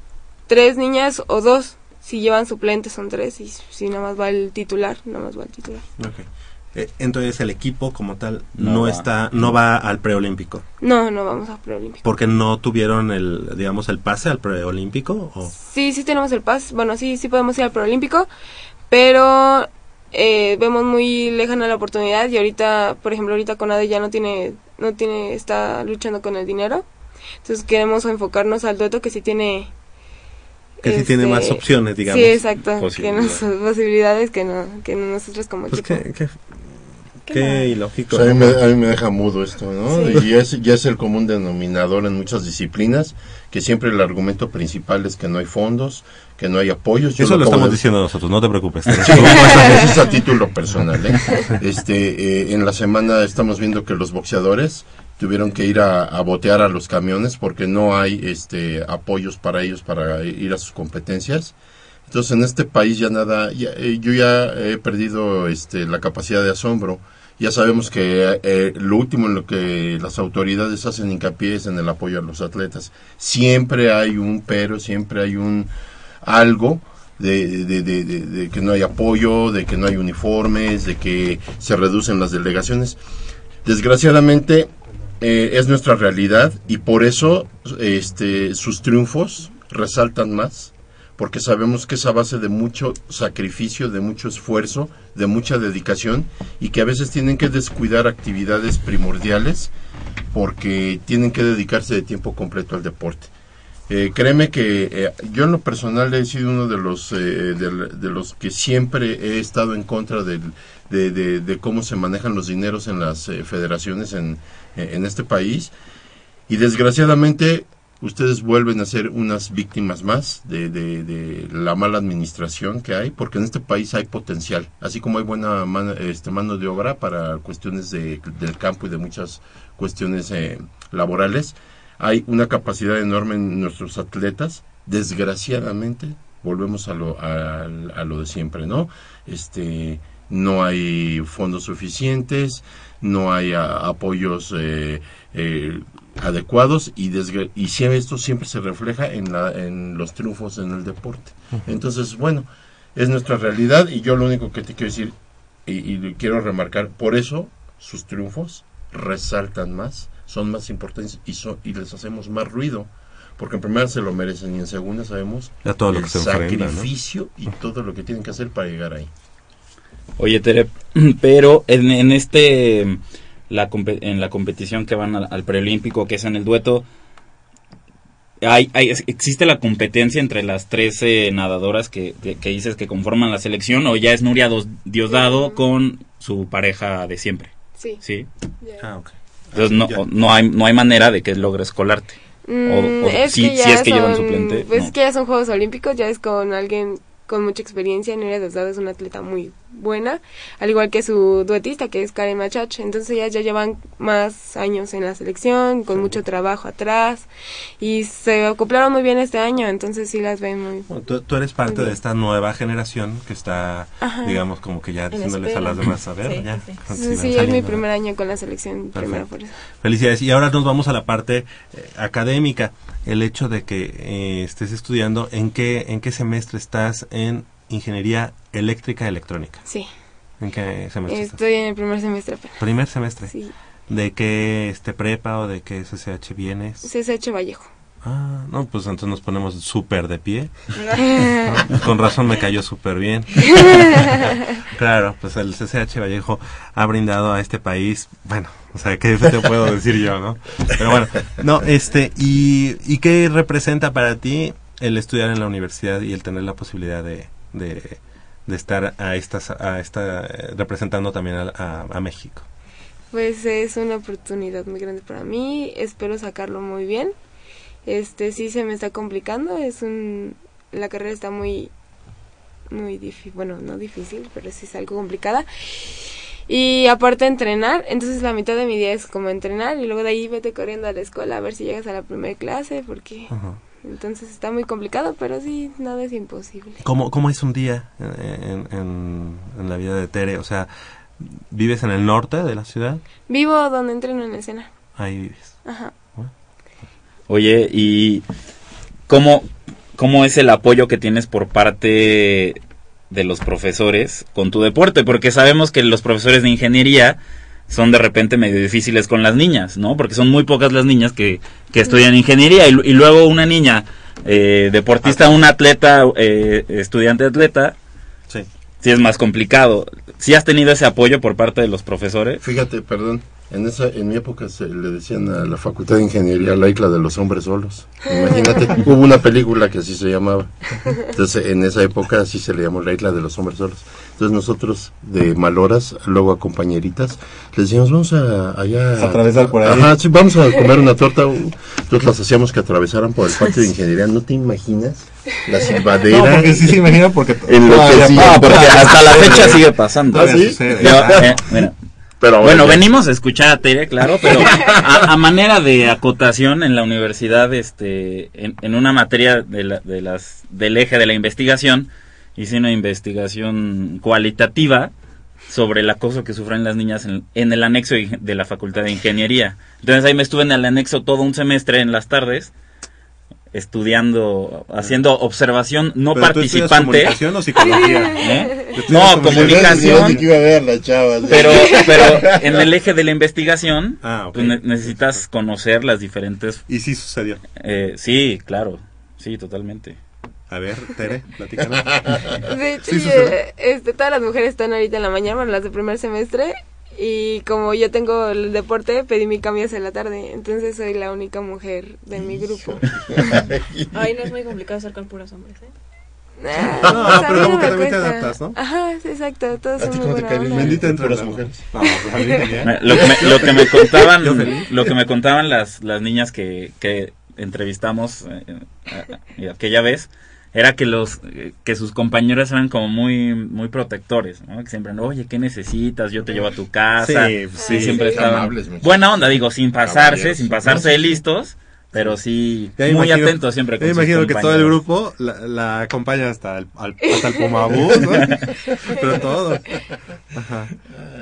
tres niñas o dos. Si llevan suplentes son tres y si nada más va el titular, nada más va el titular. Eh, entonces el equipo como tal No no, va. está, no va al preolímpico. No, no vamos a preolímpico. Porque no tuvieron el, digamos, el pase al preolímpico. ¿o? Sí, sí tenemos el pas. Bueno, sí, sí podemos ir al preolímpico, pero eh, vemos muy lejana la oportunidad y ahorita, por ejemplo, ahorita Conade ya no tiene, no tiene, está luchando con el dinero. Entonces queremos enfocarnos al dueto que sí tiene. Que sí tiene este, más opciones, digamos. Sí, exacto. Que Posibilidades. nos, posibilidades que no, que no nosotros como Pues equipo. qué, qué, qué ilógico. O sea, a, mí me, a mí me deja mudo esto, ¿no? Sí. Y ya es, ya es el común denominador en muchas disciplinas, que siempre el argumento principal es que no hay fondos, que no hay apoyos. Yo Eso lo estamos de- diciendo nosotros, no te preocupes. Sí, eso es a título personal. ¿eh? [LAUGHS] Este, eh, en la semana estamos viendo que los boxeadores tuvieron que ir a, a botear a los camiones porque no hay este, apoyos para ellos para ir a sus competencias. Entonces en este país ya nada, ya, eh, yo ya he perdido este, la capacidad de asombro. Ya sabemos que eh, lo último en lo que las autoridades hacen hincapié es en el apoyo a los atletas. Siempre hay un pero, siempre hay un algo de, que no hay apoyo, de que no hay uniformes, de que se reducen las delegaciones. Desgraciadamente eh, es nuestra realidad y por eso este, sus triunfos resaltan más, porque sabemos que es a base de mucho sacrificio, de mucho esfuerzo, de mucha dedicación y que a veces tienen que descuidar actividades primordiales porque tienen que dedicarse de tiempo completo al deporte. Eh, créeme que eh, yo en lo personal he sido uno de los eh, de, los que siempre he estado en contra de, cómo se manejan los dineros en las eh, federaciones en, eh, en este país. Y desgraciadamente ustedes vuelven a ser unas víctimas más de, de- la mala administración que hay porque en este país hay potencial así como hay buena mano, este, mano de obra para cuestiones de- del campo y de muchas cuestiones laborales hay una capacidad enorme en nuestros atletas. Desgraciadamente, volvemos a lo, a, a lo de siempre, ¿no? Este, no hay fondos suficientes, no hay a- apoyos eh, eh, adecuados y, y esto siempre se refleja en, la, en los triunfos en el deporte. Entonces, bueno, es nuestra realidad y yo lo único que te quiero decir y, y quiero remarcar, por eso sus triunfos resaltan más, son más importantes y, son, y les hacemos más ruido. Porque en primera se lo merecen y en segunda sabemos Ya todo lo el que se enfrenta, ¿no? sacrificio y todo lo que tienen que hacer para llegar ahí. Oye, Tere, [CLEARS THROAT] pero en, en este la en la competición que van al, al preolímpico, que es en el dueto, hay, hay, existe la competencia entre las 13 nadadoras que, que, que dices que conforman la selección, o ya es Nuria Dos- Diosdado con su pareja de siempre. Sí. Sí. Ah, ok. Entonces no, no hay no hay manera de que logres colarte. Mm, o es si- que si es que llevan suplente, Pues no. es que ya son Juegos Olímpicos, ya es con alguien con mucha experiencia. Nuria Diosdado es una atleta muy buena, al igual que su duetista, que es Karen Machach. Entonces ellas ya llevan más años en la selección, con mucho trabajo atrás, y se acoplaron muy bien este año, entonces sí las ven muy... Bueno, tú, tú eres parte de esta nueva generación que está, Ajá. digamos, como que ya diciéndoles a las demás, a ver, Sí, ya. sí, sí. es mi primer año con la selección, primera Perfecto. por eso. Felicidades. Y ahora nos vamos a la parte eh, académica. El hecho de que eh, estés estudiando, ¿en qué, ¿en qué semestre estás en Ingeniería Eléctrica Electrónica? Sí, ¿En qué semestre estoy en el primer semestre apenas. estás? Primer semestre. Sí, ¿De qué este prepa o de qué SSH vienes? CSH Vallejo. Ah, no, pues entonces nos ponemos súper de pie. ¿no? [LAUGHS] Con razón me cayó súper bien. [LAUGHS] claro, pues el CCH Vallejo ha brindado a este país, bueno, o sea, ¿qué te puedo decir yo, no? Pero bueno, no, este, ¿y, y qué representa para ti el estudiar en la universidad y el tener la posibilidad de, de, de estar a estas, a esta, representando también a, a- a México? Pues es una oportunidad muy grande para mí, espero sacarlo muy bien. Este sí se me está complicando, es un la carrera está muy muy difícil, bueno, no difícil, pero sí es algo complicada. Y aparte entrenar, entonces la mitad de mi día es como entrenar y luego de ahí vete corriendo a la escuela a ver si llegas a la primera clase porque Ajá. entonces está muy complicado, pero sí, nada es imposible. ¿Cómo, cómo es un día en, en, en la vida de Tere? O sea, ¿vives en el norte de la ciudad? Vivo donde entreno en escena. Ahí vives. Ajá. Oye, ¿y cómo, cómo es el apoyo que tienes por parte de los profesores con tu deporte? Porque sabemos que los profesores de ingeniería son de repente medio difíciles con las niñas, ¿no? Porque son muy pocas las niñas que, que estudian ingeniería y, y luego una niña eh, deportista, un atleta, eh, estudiante atleta, Sí. sí es más complicado. ¿Sí has tenido ese apoyo por parte de los profesores? Fíjate, perdón, en esa en mi época se le decían a la Facultad de Ingeniería la isla de los hombres solos. Imagínate, [LAUGHS] hubo una película que así se llamaba. Entonces, en esa época así se le llamó la isla de los hombres solos. Entonces, nosotros de Maloras, luego a compañeritas, les decíamos, vamos a allá Atravesar por ahí. Ajá, sí, vamos a comer una torta. Entonces las hacíamos que atravesaran por el patio de ingeniería. ¿No te imaginas? La silbadera. No, porque sí se imagina porque Enloquecía. Ah, porque hasta la fecha sigue pasando. ¿Ah, sí? Yo, eh, mira, Pero Bueno, ya- venimos a escuchar a Tere, claro, pero [LAUGHS] a, a manera de acotación en la universidad, este, en, en una materia de, la- de las del eje de la investigación, hice una investigación cualitativa sobre el acoso que sufren las niñas en, en el anexo de la Facultad de Ingeniería. Entonces ahí me estuve en el anexo todo un semestre en las tardes estudiando, haciendo observación no ¿Pero tú participante. comunicación o psicología? [LAUGHS] ¿eh? ¿Estudias No, comunicación? iba a ver a las chavas. Pero, [LAUGHS] pero en el eje de la investigación, Ah, ok. pues, ne- necesitas conocer las diferentes... Y sí sucedió. eh, sí, claro, sí, totalmente. A ver, Tere, platícanos. [LAUGHS] De hecho, Sí, sucede. este, todas las mujeres están ahorita en la mañana, bueno, las de primer semestre, y como yo tengo el deporte, pedí mi cambio hacia la tarde, entonces soy la única mujer de mi grupo. [LAUGHS] Ay, no es muy complicado estar con puros hombres, ¿eh? Ah, No, pues, pero como que también te adaptas, ¿no? Ajá, sí, exacto, todos ¿A son muy buena onda. Bendita entre Puras las mujeres. No, pues Lo que me, lo que me [LAUGHS] contaban, lo que me contaban las, las niñas que, que entrevistamos eh, eh, aquella vez, era que los que sus compañeros eran como muy muy protectores, ¿no? Que siempre, oye, ¿qué necesitas? Yo te llevo a tu casa. Sí, Sí, sí, siempre sí. estaban Amables, buena onda, digo, sin pasarse, Caballeros. sin pasarse de listos, pero sí muy imagino- atentos siempre con Me imagino que todo el grupo la, la acompaña hasta el, al- hasta el Pumabús, ¿no? [LAUGHS] Pero todo. Ajá.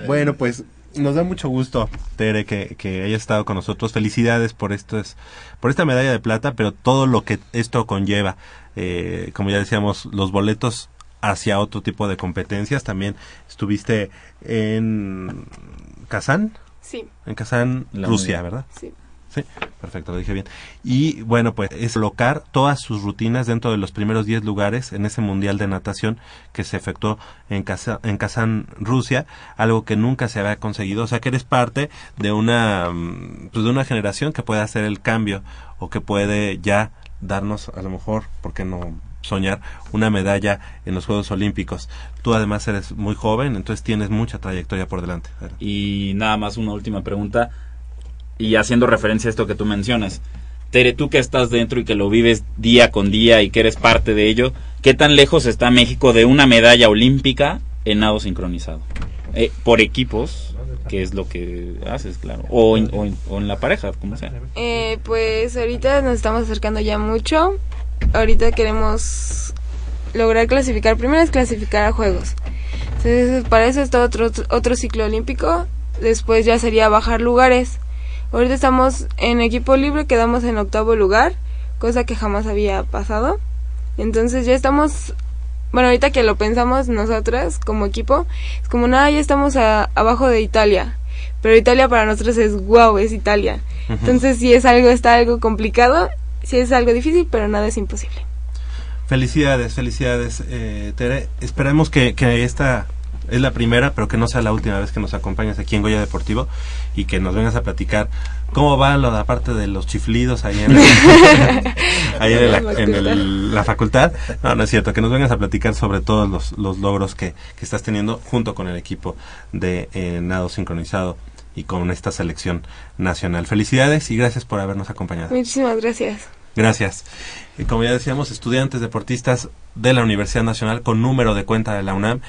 Bueno, pues nos da mucho gusto, Tere, que, que hayas estado con nosotros. Felicidades por esto es, por esta medalla de plata, pero todo lo que esto conlleva. Eh, como ya decíamos, los boletos hacia otro tipo de competencias. También estuviste en Kazán, Sí, en Kazán, La Rusia. ¿verdad? sí. Perfecto, lo dije bien. Y bueno, pues es colocar todas sus rutinas dentro de los primeros 10 lugares en ese mundial de natación que se efectuó en, Kaza- en Kazán, Rusia, algo que nunca se había conseguido. O sea, que eres parte de una, mm, pues de una generación que puede hacer el cambio o que puede ya darnos, a lo mejor, ¿por qué no? soñar una medalla en los Juegos Olímpicos. Tú además eres muy joven, entonces tienes mucha trayectoria por delante. Y nada más una última pregunta. Y haciendo referencia a esto que tú mencionas. Tere, tú que estás dentro y que lo vives día con día y que eres parte de ello, ¿qué tan lejos está México de una medalla olímpica en nado sincronizado? Eh, por equipos, que es lo que haces, claro. O en, la pareja, como sea. Eh, pues ahorita nos estamos acercando ya mucho. Ahorita queremos lograr clasificar. Primero es clasificar a Juegos. Entonces, para eso está otro, otro ciclo olímpico. Después ya sería bajar lugares. Ahorita estamos en equipo libre, quedamos en octavo lugar, cosa que jamás había pasado. Entonces ya estamos, bueno, ahorita que lo pensamos nosotras como equipo, es como nada, ya estamos a- abajo de Italia. Pero Italia para nosotros es wow, es Italia. Entonces sí es algo, está algo complicado sí es algo difícil, pero nada es imposible. Felicidades, felicidades, eh, Tere. Esperemos que, que esta es la primera, pero que no sea la última vez que nos acompañes aquí en Goya Deportivo y que nos vengas a platicar cómo va lo de parte de los chiflidos ahí en, [LAUGHS] ahí en, la, en el- la facultad. No, no es cierto, que nos vengas a platicar sobre todos los, los logros que, que estás teniendo junto con el equipo de eh, nado sincronizado y con esta selección nacional. Felicidades y gracias por habernos acompañado. Muchísimas gracias. Gracias. Y como ya decíamos, estudiantes deportistas de la Universidad Nacional con número de cuenta de la UNAM.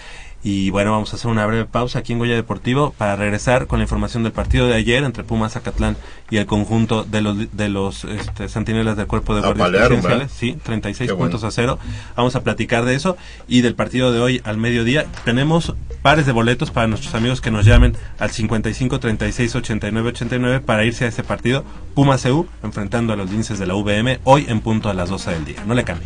Y bueno, vamos a hacer una breve pausa aquí en Goya Deportivo para regresar con la información del partido de ayer entre Pumas Zacatlán y el conjunto de los de los este, centinelas del cuerpo de guardias presidenciales. ¿verdad? Sí, 36 Qué bueno. puntos a cero. Vamos a platicar de eso y del partido de hoy al mediodía. Tenemos pares de boletos para nuestros amigos que nos llamen al 55 36 89 89 para irse a ese partido. Pumas CU enfrentando a los linces de la VM hoy en punto a las 12 del día. No le cambie.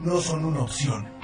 no son una opción.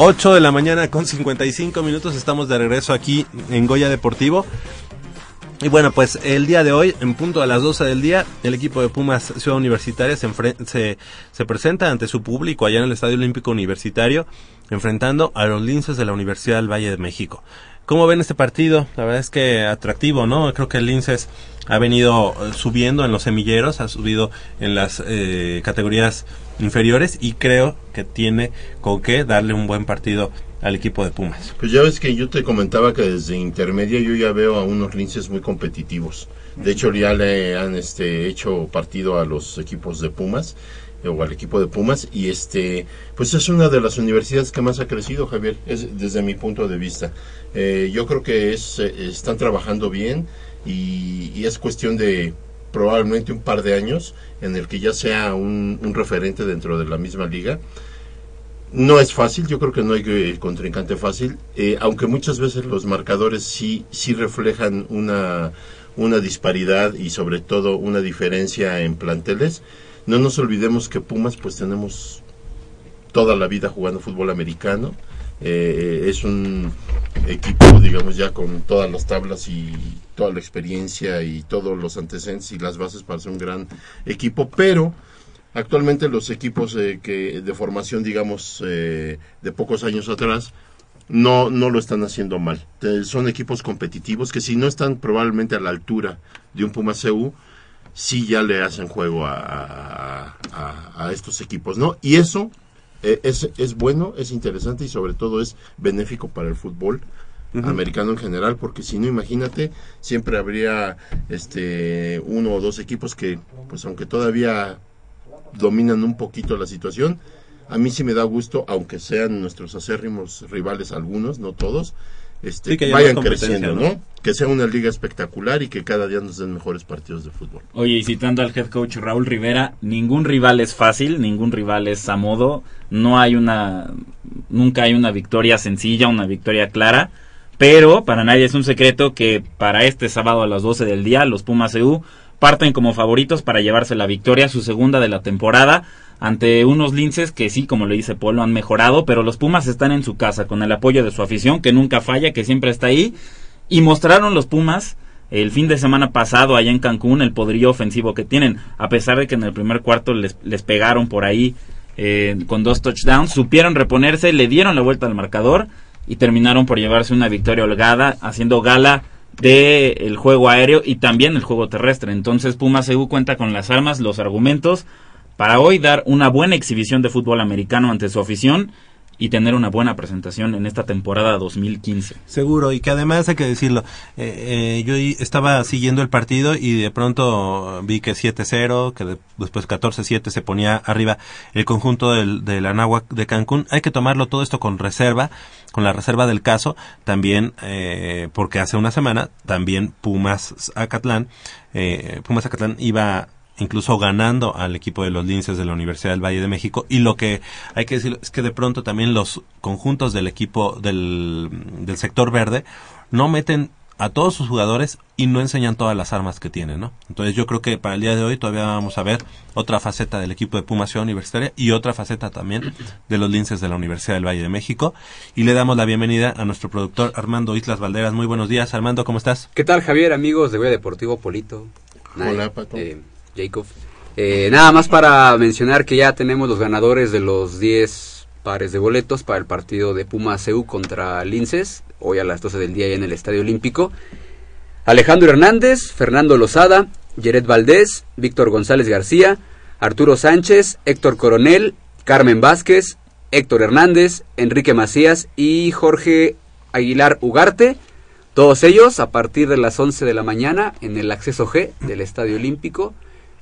Ocho de la mañana con 55 minutos estamos de regreso aquí en Goya Deportivo. Y bueno, pues el día de hoy, en punto a las 12 del día, el equipo de Pumas Ciudad Universitaria se, se, se presenta ante su público allá en el Estadio Olímpico Universitario, enfrentando a los linces de la Universidad del Valle de México. ¿Cómo ven este partido? La verdad es que atractivo, ¿no? Creo que el Linces ha venido eh, subiendo en los semilleros, ha subido en las eh, categorías inferiores y creo que tiene con qué darle un buen partido al equipo de Pumas. Pues ya ves que yo te comentaba que desde intermedia yo ya veo a unos linces muy competitivos. De hecho ya le han este hecho partido a los equipos de Pumas eh, o al equipo de Pumas y este pues es una de las universidades que más ha crecido Javier es desde mi punto de vista Eh, yo creo que es eh, están trabajando bien y, y es cuestión de probablemente un par de años en el que ya sea un, referente dentro de la misma liga no es fácil, yo creo que no hay eh, contrincante fácil, eh, aunque muchas veces los marcadores sí, sí reflejan una, una disparidad y sobre todo una diferencia en planteles. No nos olvidemos que Pumas pues tenemos toda la vida jugando fútbol americano. Eh, es un equipo, digamos, ya con todas las tablas y toda la experiencia y todos los antecedentes y las bases para ser un gran equipo, pero actualmente los equipos eh, que de formación, digamos, eh, de pocos años atrás, no, no lo están haciendo mal. Eh, son equipos competitivos que si no están probablemente a la altura de un Pumas CU, sí ya le hacen juego a, a- estos equipos, ¿no? Y eso eh, es, es bueno, es interesante y sobre todo es benéfico para el fútbol americano en general, porque si no, imagínate, siempre habría este uno o dos equipos que, pues aunque todavía dominan un poquito la situación, a mí sí me da gusto, aunque sean nuestros acérrimos rivales algunos, no todos, este, Sí, que vayan creciendo, ¿no? ¿no? Que sea una liga espectacular y que cada día nos den mejores partidos de fútbol. Oye, y citando al head coach Raúl Rivera, ningún rival es fácil, ningún rival es a modo, no hay una, nunca hay una victoria sencilla, una victoria clara, pero para nadie es un secreto que para este sábado a las 12 del día los Pumas EU parten como favoritos para llevarse la victoria, su segunda de la temporada, ante unos linces que sí, como le dice Polo, han mejorado, pero los Pumas están en su casa con el apoyo de su afición, que nunca falla, que siempre está ahí, y mostraron los Pumas el fin de semana pasado allá en Cancún el poderío ofensivo que tienen, a pesar de que en el primer cuarto les, les pegaron por ahí eh, con dos touchdowns, supieron reponerse, le dieron la vuelta al marcador y terminaron por llevarse una victoria holgada, haciendo gala de el juego aéreo y también el juego terrestre. Entonces Pumas EU cuenta con las armas, los argumentos para hoy dar una buena exhibición de fútbol americano ante su afición y tener una buena presentación en esta temporada 2015. Seguro, y que además hay que decirlo, eh, eh, yo estaba siguiendo el partido y de pronto vi que 7-0, que después 14-7 se ponía arriba el conjunto del, del Anáhuac de Cancún. Hay que tomarlo todo esto con reserva, con la reserva del caso, también eh, porque hace una semana también Pumas Acatlán, eh, Pumas Acatlán iba incluso ganando al equipo de los linces de la Universidad del Valle de México. Y lo que hay que decir es que de pronto también los conjuntos del equipo del, del sector verde no meten a todos sus jugadores y no enseñan todas las armas que tienen, ¿no? Entonces yo creo que para el día de hoy todavía vamos a ver otra faceta del equipo de Puma Ciudad Universitaria y otra faceta también de los linces de la Universidad del Valle de México. Y le damos la bienvenida a nuestro productor Armando Islas Valderas. Muy buenos días, Armando, ¿cómo estás? ¿Qué tal, Javier, amigos de Goya Deportivo Polito? Hola, Paco. Eh, Jacob. Eh, nada más para mencionar que ya tenemos los ganadores de los 10 pares de boletos para el partido de Puma CEU contra Linces, hoy a las 12 del día en el Estadio Olímpico. Alejandro Hernández, Fernando Lozada, Jared Valdés, Víctor González García, Arturo Sánchez, Héctor Coronel, Carmen Vázquez, Héctor Hernández, Enrique Macías y Jorge Aguilar Ugarte. Todos ellos a partir de las 11 de la mañana en el acceso G del Estadio Olímpico,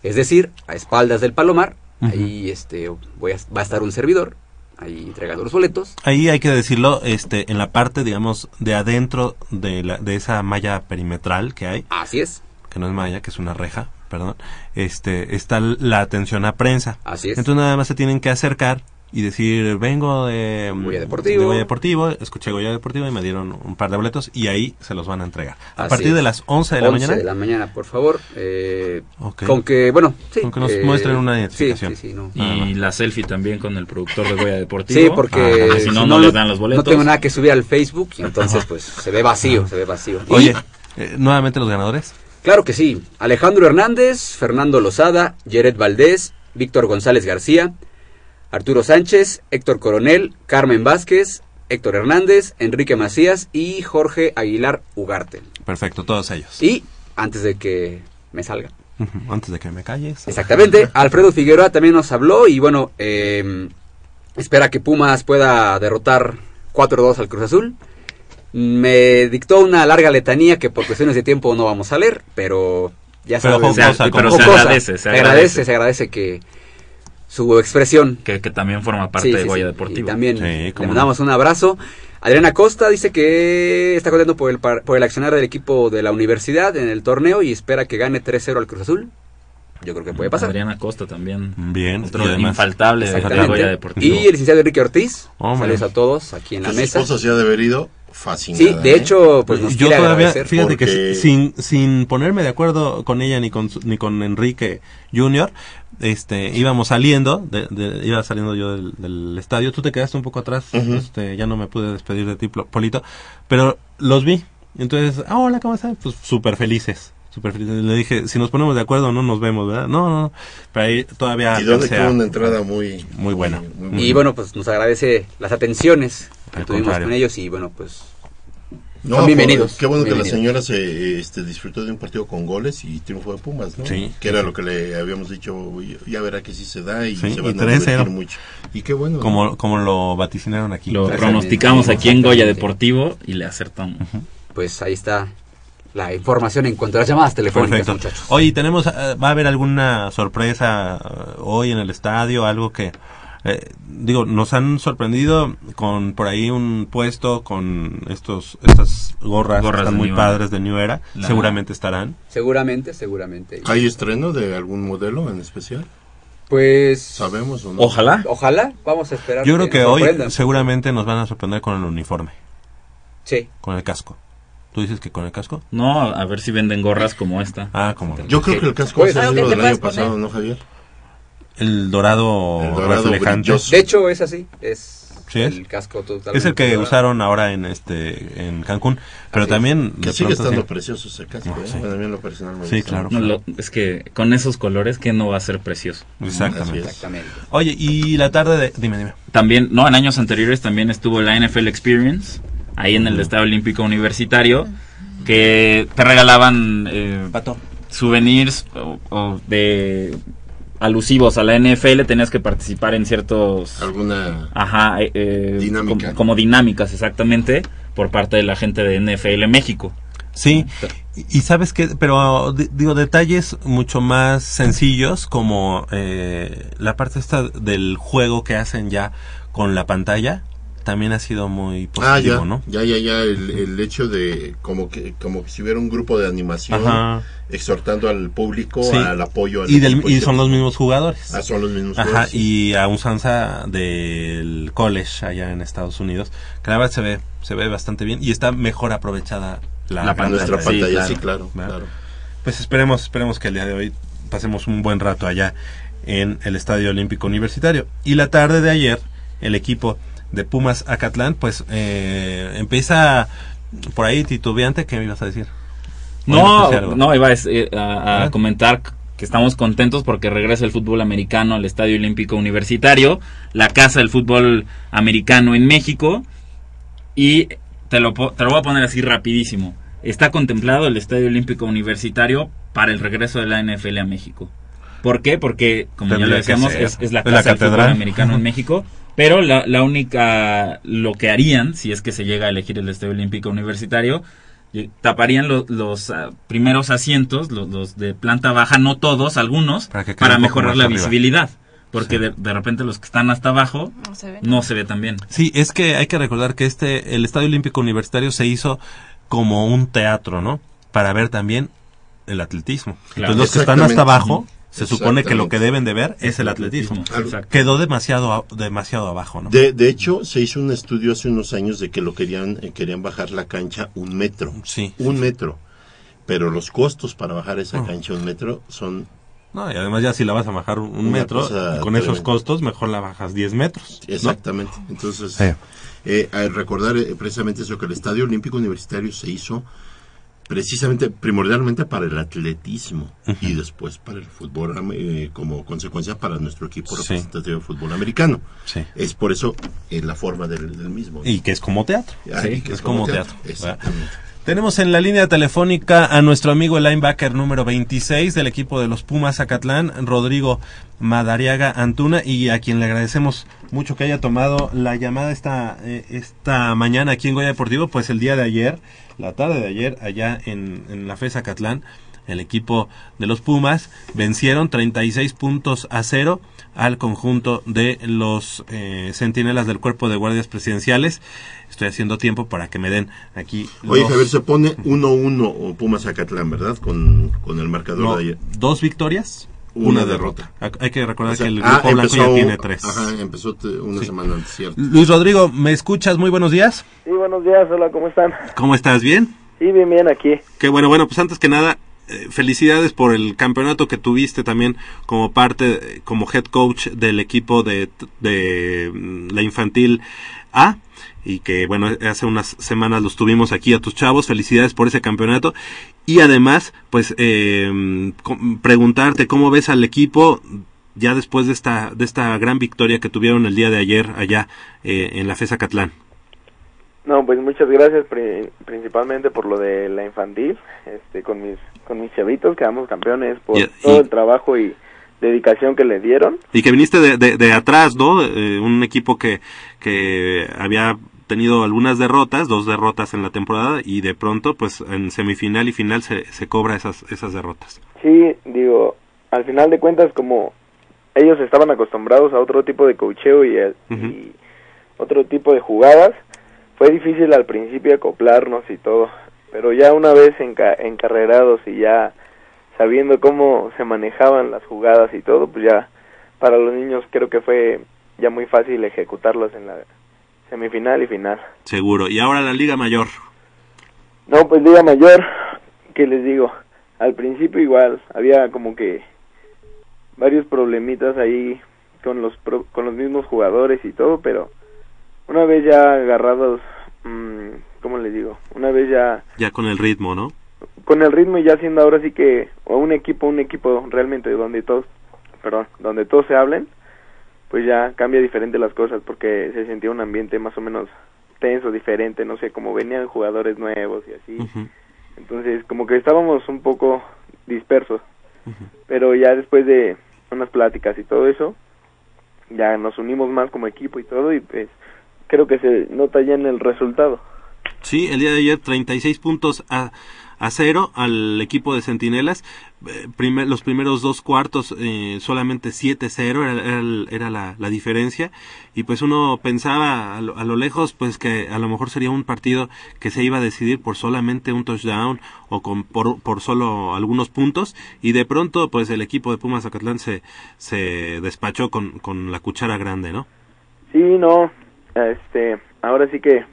es decir, a espaldas del Palomar. Ahí este, voy a, va a estar un servidor, ahí entregando los boletos. Ahí hay que decirlo, este, en la parte, digamos, de adentro de, la, de esa malla perimetral que hay. Así es. Que no es malla, que es una reja, perdón. Este, está la atención a prensa. Así es. Entonces nada más se tienen que acercar y decir, vengo de Goya Deportivo. de Goya Deportivo, escuché Goya Deportivo y me dieron un par de boletos y ahí se los van a entregar. A Así partir es. de las 11 de la 11 mañana. de la mañana, por favor. eh, Ok. Con que, bueno, sí. Con que nos eh, muestren una identificación. Sí, sí, no. Y la selfie también con el productor de Goya Deportivo. Sí, porque Ah, si no, no les dan los boletos. No tengo nada que subir al Facebook, y entonces pues se ve vacío, se ve vacío. Y- Oye, eh, nuevamente los ganadores. Claro que sí. Alejandro Hernández, Fernando Lozada, Jared Valdés, Víctor González García, Arturo Sánchez, Héctor Coronel, Carmen Vázquez, Héctor Hernández, Enrique Macías y Jorge Aguilar Ugarte. Perfecto, todos ellos. Y antes de que me salga. Antes de que me calles. Exactamente. Alfredo Figueroa también nos habló y bueno, eh, espera que Pumas pueda derrotar 4-2 al Cruz Azul. Me dictó una larga letanía que por cuestiones de tiempo no vamos a leer, pero ya Pero sabes. Se- pero como- se agradece, se Se agradece, agradece. se agradece que su expresión. Que, que también forma parte Sí, de sí, Goya sí. Deportivo. Y también Sí, le no. mandamos un abrazo. Adriana Costa dice que está contento por el, par- por el accionar del equipo de la universidad en el torneo y espera que gane 3-0 al Cruz Azul. Yo creo que puede pasar. Adriana Costa también. Bien, Otro y además- infaltable de Exactamente. Goya Deportivo. Y el licenciado Enrique Ortiz. Hombre. Saludos a todos aquí en la Que su mesa. esposa se ha de haber ido fascinada. Sí, de ¿eh? hecho, pues nos yo todavía, fíjate que sin, sin ponerme de acuerdo con ella ni con, su- ni con Enrique Junior, este, íbamos saliendo, de, de- iba saliendo yo del, del estadio, tú te quedaste un poco atrás, Ujú. este, ya no me pude despedir de ti, Polito, pero los vi, entonces, ah, hola, ¿cómo están? Pues súper felices. Súper felices. Le dije, si nos ponemos de acuerdo no nos vemos, ¿verdad? No, no, no. Pero ahí todavía Y donde alcancé tuvo a- una entrada muy, Muy buena. muy Y bueno, pues nos agradece las atenciones que tuvimos contrario. con ellos y bueno, pues No, bienvenidos, Qué bueno que la señora se este, disfrutó de un partido con goles y triunfo de Pumas, ¿no? Sí. Que era lo que le habíamos dicho, ya verá que sí se da y Sí, se y van a 3-0. divertir mucho. Y qué bueno. ¿no? Como, como lo vaticinaron aquí. Lo pronosticamos aquí en Goya. Deportivo y le acertamos. pues ahí está la información en cuanto a las llamadas telefónicas, Perfecto. muchachos. Oye, tenemos, eh, va a haber alguna sorpresa eh, hoy en el estadio, algo que, eh, digo, nos han sorprendido con por ahí un puesto con estos, estas gorras, que Gorras están muy New Era. padres de New Era, La- seguramente estarán. Seguramente, seguramente. ¿Hay estreno de algún modelo en especial? Pues ¿Sabemos o no? Ojalá. ojalá, vamos a esperar. Yo creo que hoy sorprendan. seguramente nos van a sorprender con el uniforme. Sí. Con el casco. ¿Tú dices que con el casco? No, a ver si venden gorras como esta. Ah, como Yo creo que el casco Pues, es el que te del año pasado. ¿no, Javier? El dorado, El dorado reflejante. brilloso. De hecho, es así. Es Sí es. el casco totalmente. Es el que dorado. usaron ahora en este en Cancún, pero Así es. también Que de sigue pronto estando sí. precioso ese casco, No, ¿eh? sí. Bueno, a mí en lo personal me Sí, gusta. claro. No, lo- es que con esos colores, que no va a ser precioso? Exactamente. Es. Exactamente. Oye, y la tarde de dime, dime. También, no, en años anteriores también estuvo la NFL Experience, ahí en el Estadio Olímpico Universitario, que te regalaban eh, Pato. souvenirs o, o de alusivos a la NFL, tenías que participar en ciertos... Alguna... Ajá, eh, eh, Dinámica. Como, como dinámicas, exactamente, por parte de la gente de NFL México. Sí, y y sabes que, pero di- digo, detalles mucho más sencillos como eh, la parte esta del juego que hacen ya con la pantalla, también ha sido muy Ah, positivo, ya, ¿no? ya, ya, ya, el, el hecho de como que como que si hubiera un grupo de animación Ajá. exhortando al público Sí. al apoyo al Y, del, y son los mismos jugadores. Ah, son los mismos Ajá, jugadores, sí. y a usanza del college allá en Estados Unidos, que la verdad se ve, se ve bastante bien y está mejor aprovechada la, La gran nuestra Sí, pantalla, sí, claro. claro, ¿verdad? claro. Pues esperemos, esperemos que el día de hoy pasemos un buen rato allá en el Estadio Olímpico Universitario. Y la tarde de ayer, el equipo de Pumas Acatlán, pues eh, empieza por ahí titubeante, ¿qué me ibas a decir? ¿O ibas a No, no, iba a, eh, a- a ¿Ah? comentar que estamos contentos porque regresa el fútbol americano al Estadio Olímpico Universitario, la casa del fútbol americano en México, y te lo, te lo voy a poner así rapidísimo. Está contemplado el Estadio Olímpico Universitario para el regreso de la NFL a México. ¿Por qué? Porque, como ya lo decíamos, es, es la casa del fútbol americano en [LAUGHS] México. Pero la, la única, lo que harían, si es que se llega a elegir el Estadio Olímpico Universitario, y taparían lo- los ah, primeros asientos, los, los de planta baja, no todos, algunos, Para para mejorar la arriba. visibilidad. Porque de, de repente los que están hasta abajo No se ve. no se ve tan bien. Sí, es que hay que recordar que este, el Estadio Olímpico Universitario se hizo como un teatro, ¿no? Para ver también el atletismo. Claro. Entonces los que están hasta abajo. Se supone que lo que deben de ver es el atletismo. Exacto. Quedó demasiado, a- demasiado abajo, ¿no? De, de hecho, se hizo un estudio hace unos años de que lo querían eh, querían bajar la cancha un metro. Sí. Un metro. Pero los costos para bajar esa Oh. cancha un metro son No, y además ya si la vas a bajar un, metro, con esos costos, mejor la bajas 10 metros. ¿no? Exactamente. Entonces, Sí. eh, al recordar eh, precisamente eso, que el Estadio Olímpico Universitario se hizo precisamente, primordialmente para el atletismo y después para el fútbol, eh, como consecuencia para nuestro equipo Sí. representativo de fútbol americano. Sí. Es por eso eh, la forma del, del mismo. Y que es como teatro. Ah, sí, y que es como teatro, Exactamente. Tenemos en la línea telefónica a nuestro amigo el linebacker número 26 del equipo de los Pumas Zacatlán, Rodrigo Madariaga Antuna, y a quien le agradecemos mucho que haya tomado la llamada esta, eh, esta mañana aquí en Goya Deportivo, pues el día de ayer, la tarde de ayer, allá en, en la FE Zacatlán, el equipo de los Pumas vencieron 36 puntos a cero al conjunto de los eh, centinelas del cuerpo de guardias presidenciales. Estoy haciendo tiempo para que me den aquí. Oye, los- Javier, se pone 1-1 o Pumas Zacatlán, ¿verdad? Con, con el marcador no, de ayer. dos victorias, Una una, derrota. derrota. Hay que recordar O sea, que el ah, grupo blanco ya empezó- tiene tres. Ajá, empezó una Sí. semana antes, cierto. Luis Rodrigo, ¿me escuchas? Muy buenos días. Sí, buenos días, hola, ¿cómo están? ¿Cómo estás? ¿Bien? Sí, bien, bien, aquí. Qué bueno, bueno, pues antes que nada, eh, felicidades por el campeonato que tuviste también como parte, como head coach del equipo de, de mm, la infantil A. Y que bueno, hace unas semanas los tuvimos aquí a tus chavos. Felicidades por ese campeonato. Y además, pues eh, preguntarte cómo ves al equipo ya después de esta, de esta gran victoria que tuvieron el día de ayer allá eh, en la FESA Catlán. No, pues muchas gracias pri- principalmente por lo de la infantil, este, con mis, con mis chavitos, quedamos campeones por Y- todo y- el trabajo y dedicación que le dieron. Y que viniste de, de, de atrás, ¿no? Eh, un equipo que, que había tenido algunas derrotas, dos derrotas en la temporada, y de pronto, pues en semifinal y final se, se cobra esas, esas derrotas. Sí, digo, al final de cuentas como ellos estaban acostumbrados a otro tipo de cocheo y, el- Ujú. y otro tipo de jugadas, fue difícil al principio acoplarnos y todo, pero ya una vez enca- encarrerados y ya sabiendo cómo se manejaban las jugadas y todo, pues ya para los niños creo que fue ya muy fácil ejecutarlas en la semifinal y final. Seguro. Y ahora la Liga Mayor. No, pues Liga Mayor, ¿qué les digo? Al principio igual, había como que varios problemitas ahí con los pro- con los mismos jugadores y todo, pero una vez ya agarrados, mm, ¿cómo les digo? Una vez ya Ya con el ritmo, ¿no? con el ritmo y ya siendo ahora sí que o un equipo, un equipo realmente donde todos, perdón, donde todos se hablen, pues ya cambia diferente las cosas porque se sentía un ambiente más o menos tenso, diferente, no sé, como venían jugadores nuevos y así. Entonces, como que estábamos un poco dispersos. Pero ya después de unas pláticas y todo eso, ya nos unimos más como equipo y todo y pues creo que se nota ya en el resultado. Sí, el día de ayer 36 puntos a, a cero al equipo de Centinelas. Eh, primer- los primeros dos cuartos eh, solamente 7-0 era, era la, la diferencia. Y pues uno pensaba a lo, a lo lejos pues que a lo mejor sería un partido que se iba a decidir por solamente un touchdown o con, por, por solo algunos puntos. Y de pronto pues el equipo de Pumas Zacatlán se, se despachó con, con la cuchara grande, ¿no? Sí, no, este, ahora sí que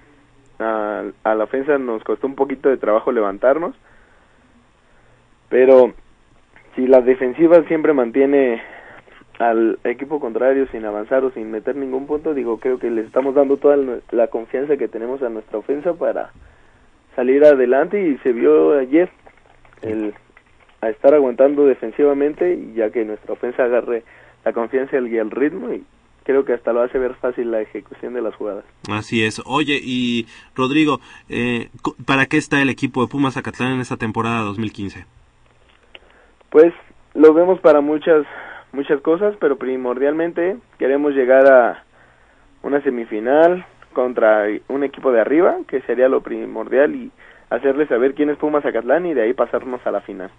a, a la ofensa nos costó un poquito de trabajo levantarnos, pero si la defensiva siempre mantiene al equipo contrario sin avanzar o sin meter ningún punto, digo, creo que le estamos dando toda la- confianza que tenemos a nuestra ofensa para salir adelante y se vio ayer el a estar aguantando defensivamente ya que nuestra ofensa agarre la confianza y el ritmo y creo que hasta lo hace ver fácil la ejecución de las jugadas. Así es. Oye, y Rodrigo, eh, ¿para qué está el equipo de Pumas Zacatlán en esta temporada 2015? Pues lo vemos para muchas muchas cosas, pero primordialmente queremos llegar a una semifinal contra un equipo de arriba, que sería lo primordial y hacerle saber quién es Pumas Zacatlán y de ahí pasarnos a la final.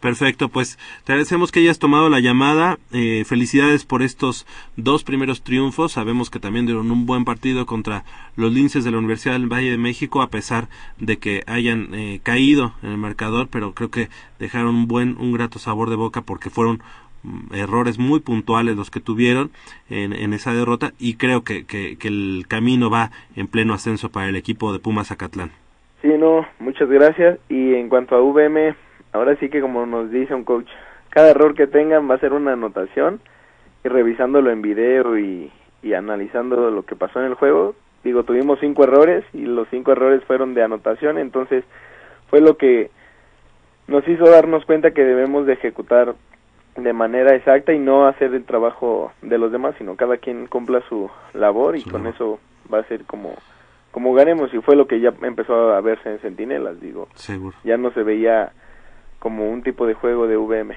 Perfecto, pues te agradecemos que hayas tomado la llamada. Eh, felicidades por estos dos primeros triunfos. Sabemos que también dieron un buen partido contra los linces de la Universidad del Valle de México, a pesar de que hayan eh, caído en el marcador, pero creo que dejaron un buen, un grato sabor de boca porque fueron mm, errores muy puntuales los que tuvieron en, en esa derrota y creo que, que, el camino va en pleno ascenso para el equipo de Pumas Zacatlán. Sí, no, muchas gracias. Y en cuanto a VM, ahora sí que como nos dice un coach, cada error que tengan va a ser una anotación y revisándolo en video y, y analizando lo que pasó en el juego, digo, tuvimos cinco errores y los cinco errores fueron de anotación, entonces fue lo que nos hizo darnos cuenta que debemos de ejecutar de manera exacta y no hacer el trabajo de los demás, sino cada quien cumpla su labor y con eso va a ser como como ganemos. Y fue lo que ya empezó a verse en Centinelas, digo, Seguro. ya no se veía como un tipo de juego de VM.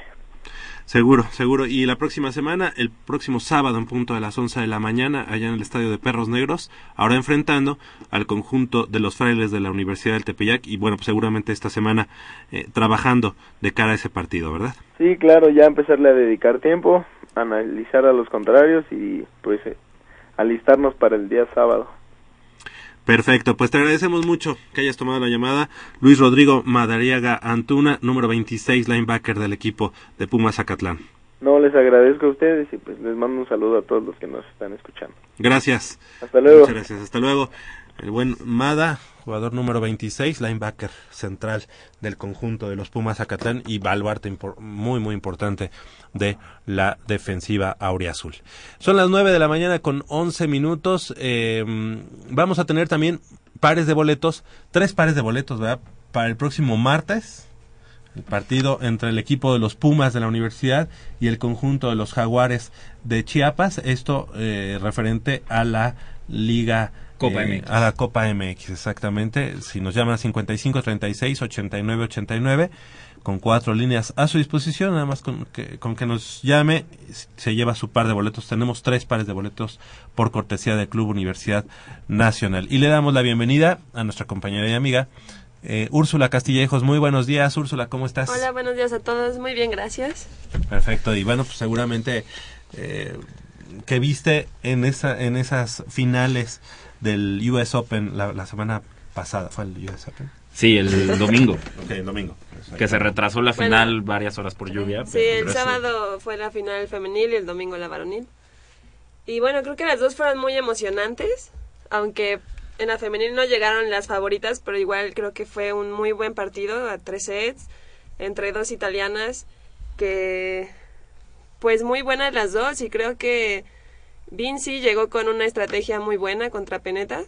Seguro, seguro. Y la próxima semana, el próximo sábado en punto de las 11 de la mañana, allá en el Estadio de Perros Negros, ahora enfrentando al conjunto de los frailes de la Universidad del Tepeyac y bueno, pues seguramente esta semana eh, trabajando de cara a ese partido, ¿verdad? Sí, claro, ya empezarle a dedicar tiempo, analizar a los contrarios y pues eh, alistarnos para el día sábado. Perfecto, pues te agradecemos mucho que hayas tomado la llamada. Luis Rodrigo Madariaga Antuna, número 26, linebacker del equipo de Pumas Zacatlán. No, les agradezco a ustedes y pues les mando un saludo a todos los que nos están escuchando. Gracias. Hasta luego. Muchas gracias. Hasta luego. El buen Mada, jugador número 26, linebacker central del conjunto de los Pumas Zacatlán y baluarte muy, muy importante de la defensiva auriazul. Son las 9 de la mañana con 11 minutos. Eh, vamos a tener también pares de boletos, tres pares de boletos, ¿verdad? Para el próximo martes, el partido entre el equipo de los Pumas de la universidad y el conjunto de los Jaguares de Chiapas. Esto eh, referente a la Liga Copa eh, MX. A la Copa MX, exactamente. Si nos llaman a 55 36 89 89 con cuatro líneas a su disposición, nada más con que, con que nos llame, se lleva su par de boletos. Tenemos tres pares de boletos por cortesía del Club Universidad Nacional. Y le damos la bienvenida a nuestra compañera y amiga, eh, Úrsula Castillejos. Muy buenos días, Úrsula, ¿cómo estás? Hola, buenos días a todos. Muy bien, gracias. Perfecto, y bueno, pues seguramente eh, que viste en esa en esas finales del US Open la, la semana pasada, fue el US Open. Sí, el domingo. Ok, el domingo. Que se retrasó la Bueno. final varias horas por lluvia. Sí, el sábado fue la final femenil y el domingo la varonil. Y bueno, creo que las dos fueron muy emocionantes. aunque en la femenil no llegaron las favoritas, pero igual creo que fue un muy buen partido a tres sets entre dos italianas que pues muy buenas las dos y creo que Vinci llegó con una estrategia muy buena contra Peneta,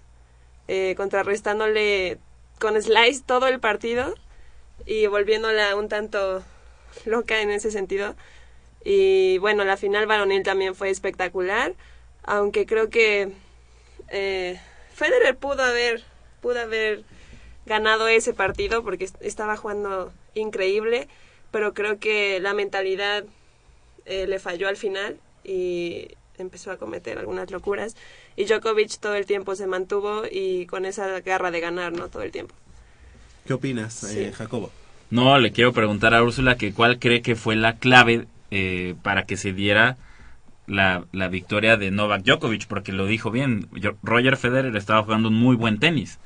eh, contrarrestándole con Slice todo el partido y volviéndola un tanto loca en ese sentido. Y bueno, la final varonil también fue espectacular, aunque creo que eh, Federer pudo haber, pudo haber ganado ese partido porque estaba jugando increíble, pero creo que la mentalidad eh, le falló al final y empezó a cometer algunas locuras. Y Djokovic todo el tiempo se mantuvo y con esa garra de ganar, ¿no? Todo el tiempo. ¿Qué opinas, eh, Jacobo? No, le quiero preguntar a Úrsula que cuál cree que fue la clave eh, para que se diera la, la, victoria de Novak Djokovic, porque lo dijo bien, Roger Federer estaba jugando un muy buen tenis,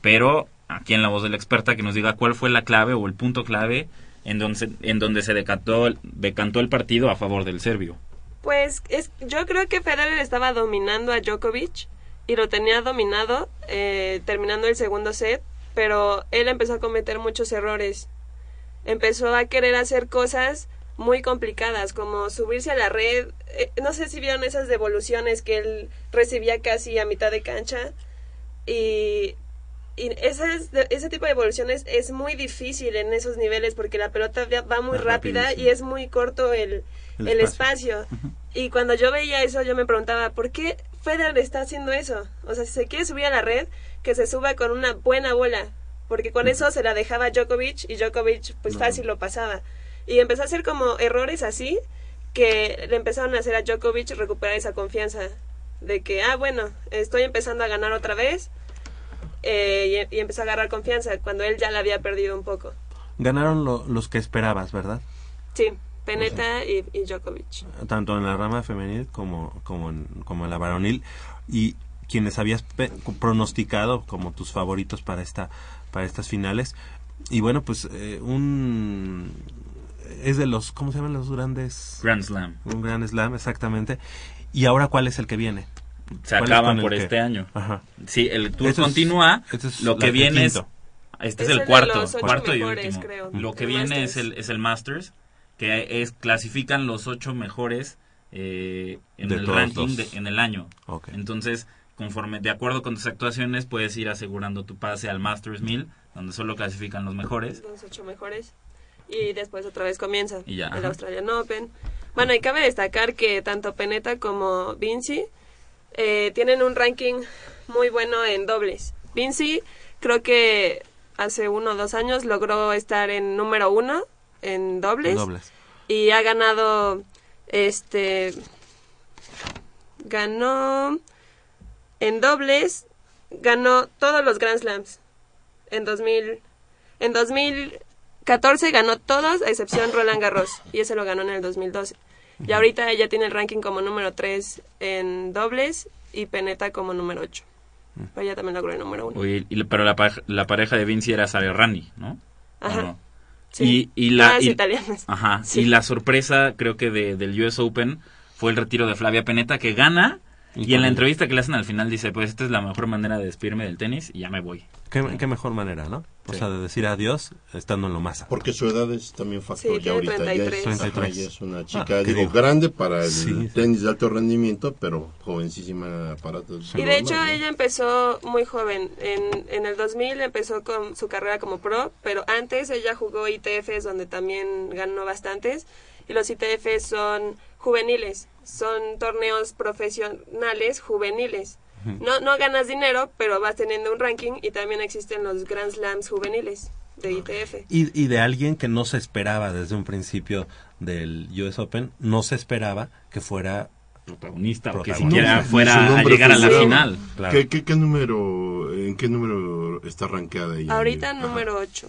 pero aquí en la voz de la experta que nos diga cuál fue la clave o el punto clave en donde, en donde se decantó, decantó el partido a favor del serbio. Pues es, yo creo que Federer estaba dominando a Djokovic y lo tenía dominado eh, terminando el segundo set, pero él empezó a cometer muchos errores. Empezó a querer hacer cosas muy complicadas, como subirse a la red. Eh, no sé si vieron esas devoluciones que él recibía casi a mitad de cancha. Y y ese tipo de evoluciones es muy difícil en esos niveles porque la pelota va muy rápida y es muy corto el, el, espacio. Y cuando yo veía eso, yo me preguntaba, ¿por qué Federer está haciendo eso? O sea, si se quiere subir a la red, que se suba con una buena bola, porque con eso se la dejaba Djokovic y Djokovic pues fácil lo pasaba. Y empezó a hacer como errores así que le empezaron a hacer a Djokovic recuperar esa confianza de que, ah, bueno, estoy empezando a ganar otra vez eh, y, empezó a agarrar confianza cuando él ya la había perdido un poco. Ganaron los que esperabas, ¿verdad? Sí, Peneta y, Djokovic. Tanto en la rama femenil como, como, en, como en la varonil. Y quienes habías pronosticado como tus favoritos para, esta, para estas finales. Y bueno, pues eh, un... Es de los, ¿cómo se llaman los grandes? Grand Slam. Un Grand Slam, exactamente. ¿Y ahora cuál es el que viene? se acaban por este año. Sí, el tour continúa. lo que viene es este es, el, cuarto, cuarto y último. Lo que viene es el es el Masters, que es clasifican los ocho mejores eh, en el ranking en el año. Entonces, conforme de acuerdo con tus actuaciones, puedes ir asegurando tu pase al Masters 1000, donde solo clasifican los mejores. Los ocho mejores. Y después otra vez comienza el Australian Open. Bueno, y cabe destacar que tanto Peneta como Vinci eh, tienen un ranking muy bueno en dobles. Vinci creo que hace uno o dos años logró estar en número uno en dobles, y ha ganado este ganó en dobles ganó todos los Grand Slams en 2000 en 2014 ganó todos a excepción Roland Garros y ese lo ganó en el 2012 y ahorita ella tiene el ranking como número 3 en dobles y Peneta como número 8. Mm. ella también logró el número 1. pero la, la, pareja de Vinci era Sara Rani, ¿no? Ajá. Sí. Y, la, y, Ajá. Y la sorpresa, creo que de, del US Open fue el retiro de Flavia Peneta, que gana y, en la entrevista que le hacen al final dice, pues esta es la mejor manera de despedirme del tenis y ya me voy. Qué, mejor manera, ¿no? O sea, de decir adiós estando en lo más Porque su edad es también factor ya ahorita. Ya es, una ah, chica, digo, grande para el tenis de alto rendimiento, pero jovencísima para Y de hecho ella empezó muy joven. En, en el 2000 empezó con su carrera como pro, pero antes ella jugó ITFs donde también ganó bastantes. Y los ITFs son juveniles son torneos profesionales juveniles. No, no ganas dinero, pero vas teniendo un ranking y también existen los Grand Slams juveniles de ITF. Y, y de alguien que no se esperaba desde un principio del US Open, no se esperaba que fuera protagonista, o que siquiera fuera a llegar a la final. ¿Qué, qué, número, ¿En qué número está rankeada ella? Ahorita número 8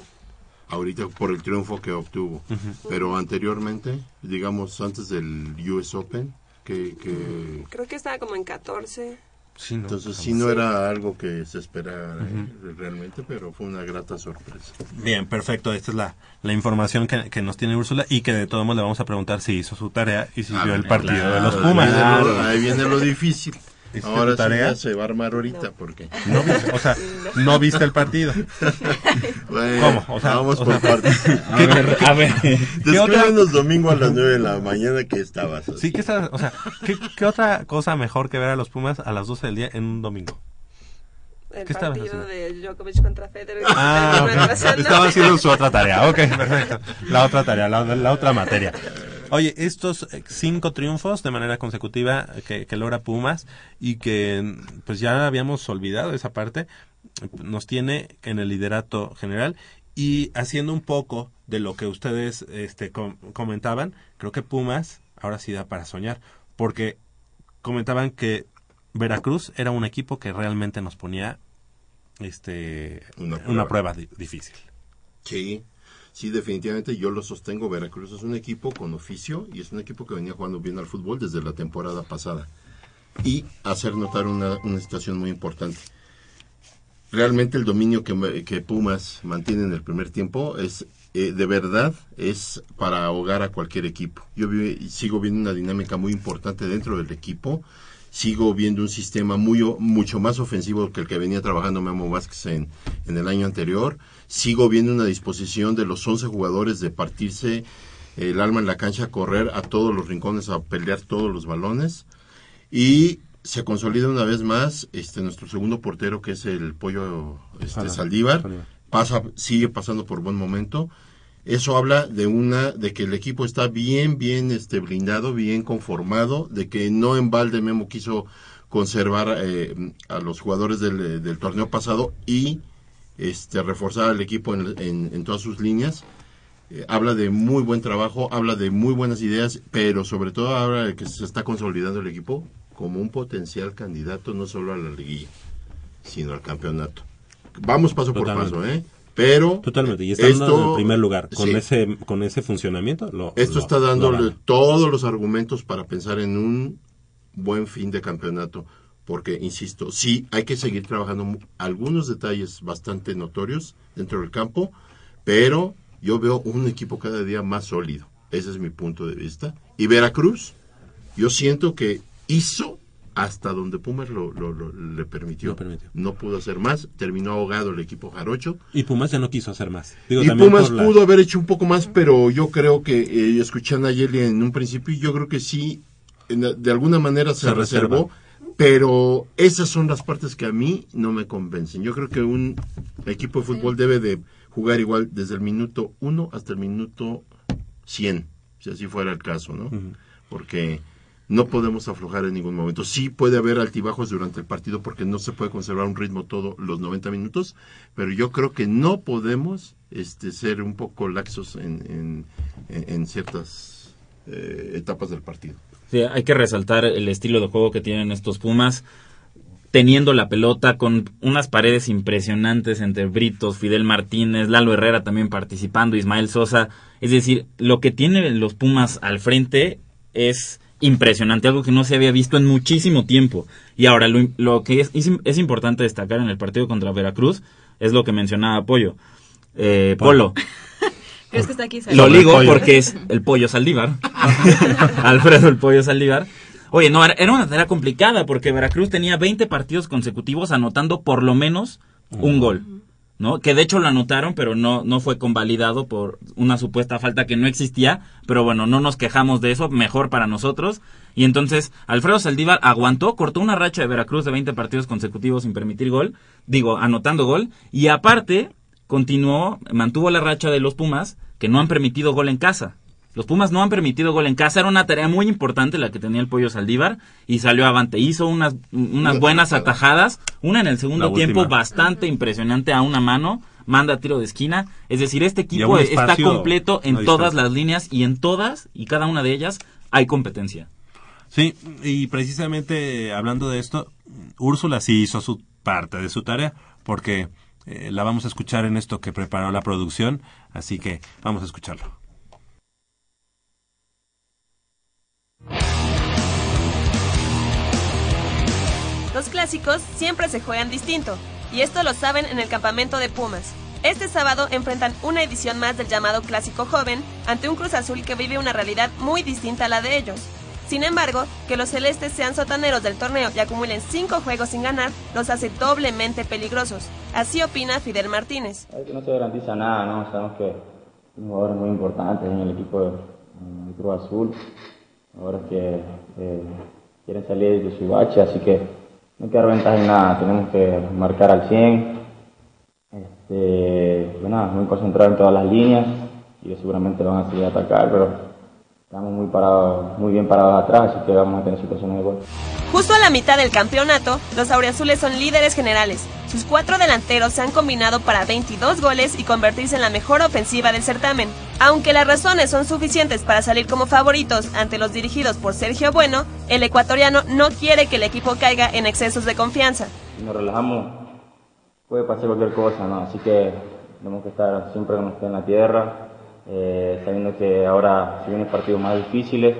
ahorita por el triunfo que obtuvo. Pero anteriormente, digamos antes del US Open, que, Creo que estaba como en 14. Entonces sí no era algo que se esperaba eh, realmente, pero fue una grata sorpresa. Bien, perfecto. Esta es la, la información que, nos tiene Úrsula y que de todos modos le vamos a preguntar si hizo su tarea y si vio el partido de los Pumas. Ahí viene, lo, difícil. ¿Hiciste Ahora tu tarea? sí ya se va a armar ahorita porque... No viste, o sea, [LAUGHS] no viste el partido. Bueno, ¿Cómo? O sea, vamos o por partes. [LAUGHS] a ver, a ver. ¿Qué otra- Descúbrenos domingo a las 9 de la mañana que estabas. Sí, ¿qué, está- o sea, ¿qué, qué otra cosa mejor que ver a los Pumas a las 12 del día en un domingo? El ¿Qué estabas partido haciendo? de Djokovic contra Federer. Ah, [LAUGHS] Del ok. Barcelona. estaba haciendo su otra tarea. Ok, perfecto. La otra tarea, la, la otra materia. Oye, estos eh, cinco triunfos de manera consecutiva que, que logra Pumas y que pues ya habíamos olvidado esa parte, nos tiene en el liderato general y haciendo un poco de lo que ustedes este, com- comentaban, creo que Pumas ahora sí da para soñar, porque comentaban que Veracruz era un equipo que realmente nos ponía este Una una prueba. prueba, di- difícil. Sí, sí, definitivamente yo lo sostengo. Veracruz es un equipo con oficio y es un equipo que venía jugando bien al fútbol desde la temporada pasada. Y hacer notar una, una situación muy importante. Realmente el dominio que, que Pumas mantiene en el primer tiempo es eh, de verdad es para ahogar a cualquier equipo. Yo sigo viendo una dinámica muy importante dentro del equipo. Sigo viendo un sistema muy, mucho más ofensivo que el que venía trabajando Memo Vázquez en, en el año anterior. Sigo viendo una disposición de los 11 jugadores de partirse el alma en la cancha, a correr a todos los rincones, a pelear todos los balones. Y se consolida una vez más este nuestro segundo portero, que es el pollo este, Saldívar. Pasa, sigue pasando por buen momento. Eso habla de una, de que el equipo está bien, bien este blindado, bien conformado, de que no en balde Memo quiso conservar eh, a los jugadores del, del torneo pasado y este reforzar al equipo en, en- en todas sus líneas. Eh, habla de muy buen trabajo, habla de muy buenas ideas, pero sobre todo habla de que se está consolidando el equipo como un potencial candidato no solo a la liguilla, sino al campeonato. Vamos paso Totalmente. por paso, ¿eh? Pero Totalmente, y esto- en el primer lugar con sí. ese con ese funcionamiento, lo, Esto lo- está dándole todos los argumentos para pensar en un buen fin de campeonato. Porque, insisto, sí hay que seguir trabajando algunos detalles bastante notorios dentro del campo, pero yo veo un equipo cada día más sólido. Ese es mi punto de vista. Y Veracruz, yo siento que hizo hasta donde Pumas lo, lo- lo- le permitió. No pudo hacer más, terminó ahogado el equipo jarocho. Y Pumas ya no quiso hacer más. Digo, y Pumas la- pudo haber hecho un poco más, pero yo creo que, eh, escuché a Nayeli en un principio, yo creo que sí, en- de alguna manera se, Se reservó, reserva. Pero esas son las partes que a mí no me convencen. Yo creo que un equipo de fútbol debe de jugar igual desde el minuto 1 hasta el minuto 100, si así fuera el caso, ¿no? Porque no podemos aflojar en ningún momento. Sí puede haber altibajos durante el partido porque no se puede conservar un ritmo todo los 90 minutos, pero yo creo que no podemos este, ser un poco laxos en, en, en- en ciertas eh, etapas del partido. Hay que resaltar el estilo de juego que tienen estos Pumas, teniendo la pelota con unas paredes impresionantes entre Britos, Fidel Martínez, Lalo Herrera también participando, Ismael Sosa. Es decir, lo que tienen los Pumas al frente es impresionante, algo que no se había visto en muchísimo tiempo. Y ahora lo, lo que es, es, es importante destacar en el partido contra Veracruz es lo que mencionaba Pollo. Eh, Polo. [LAUGHS] ¿Crees que está aquí? Lo ligo porque es el pollo Saldívar. [LAUGHS] Alfredo el pollo Saldívar. Oye, no, era- era una tarea complicada porque Veracruz tenía 20 partidos consecutivos anotando por lo menos un gol. ¿No? Que de hecho lo anotaron, pero no, no fue convalidado por una supuesta falta que no existía. Pero bueno, no nos quejamos de eso, mejor para nosotros. Y entonces, Alfredo Saldívar aguantó, cortó una racha de Veracruz de 20 partidos consecutivos sin permitir gol. Digo, anotando gol. Y aparte, continuó, mantuvo la racha de los Pumas, que no han permitido gol en casa. Los Pumas no han permitido gol en casa, era una tarea muy importante la que tenía el Pollo Saldívar y salió avante. Hizo unas, unas buenas atajadas, una en el segundo tiempo bastante impresionante a una mano, manda tiro de esquina. Es decir, este equipo está completo en todas las líneas y en todas y cada una de ellas hay competencia. Sí, y precisamente hablando de esto, Úrsula sí hizo su parte de su tarea, porque eh, la vamos a escuchar en esto que preparó la producción, así que vamos a escucharlo. Los clásicos siempre se juegan distinto, y esto lo saben en el campamento de Pumas. Este sábado enfrentan una edición más del llamado Clásico Joven ante un Cruz Azul que vive una realidad muy distinta a la de ellos. Sin embargo, que los celestes sean sotaneros del torneo y acumulen cinco juegos sin ganar los hace doblemente peligrosos. Así opina Fidel Martínez. No se garantiza nada, ¿no? Sabemos que hay jugadores muy importantes en el equipo de, en el Cruz Azul, jugadores que eh, quieren salir de su bache, así que no hay que dar ventaja en nada, tenemos que marcar al 100. Este, pues nada, muy concentrado en todas las líneas y seguramente van a seguir a atacar, pero estamos muy parados, muy bien parados atrás, así que vamos a tener situaciones de gol. Justo a la mitad del campeonato, los auriazules son líderes generales. Sus cuatro delanteros se han combinado para 22 goles y convertirse en la mejor ofensiva del certamen. Aunque las razones son suficientes para salir como favoritos ante los dirigidos por Sergio Bueno, el ecuatoriano no quiere que el equipo caiga en excesos de confianza. Si nos relajamos, puede pasar cualquier cosa, ¿no? Así que tenemos que estar siempre con los en la tierra, eh, sabiendo que ahora se vienen partidos más difíciles,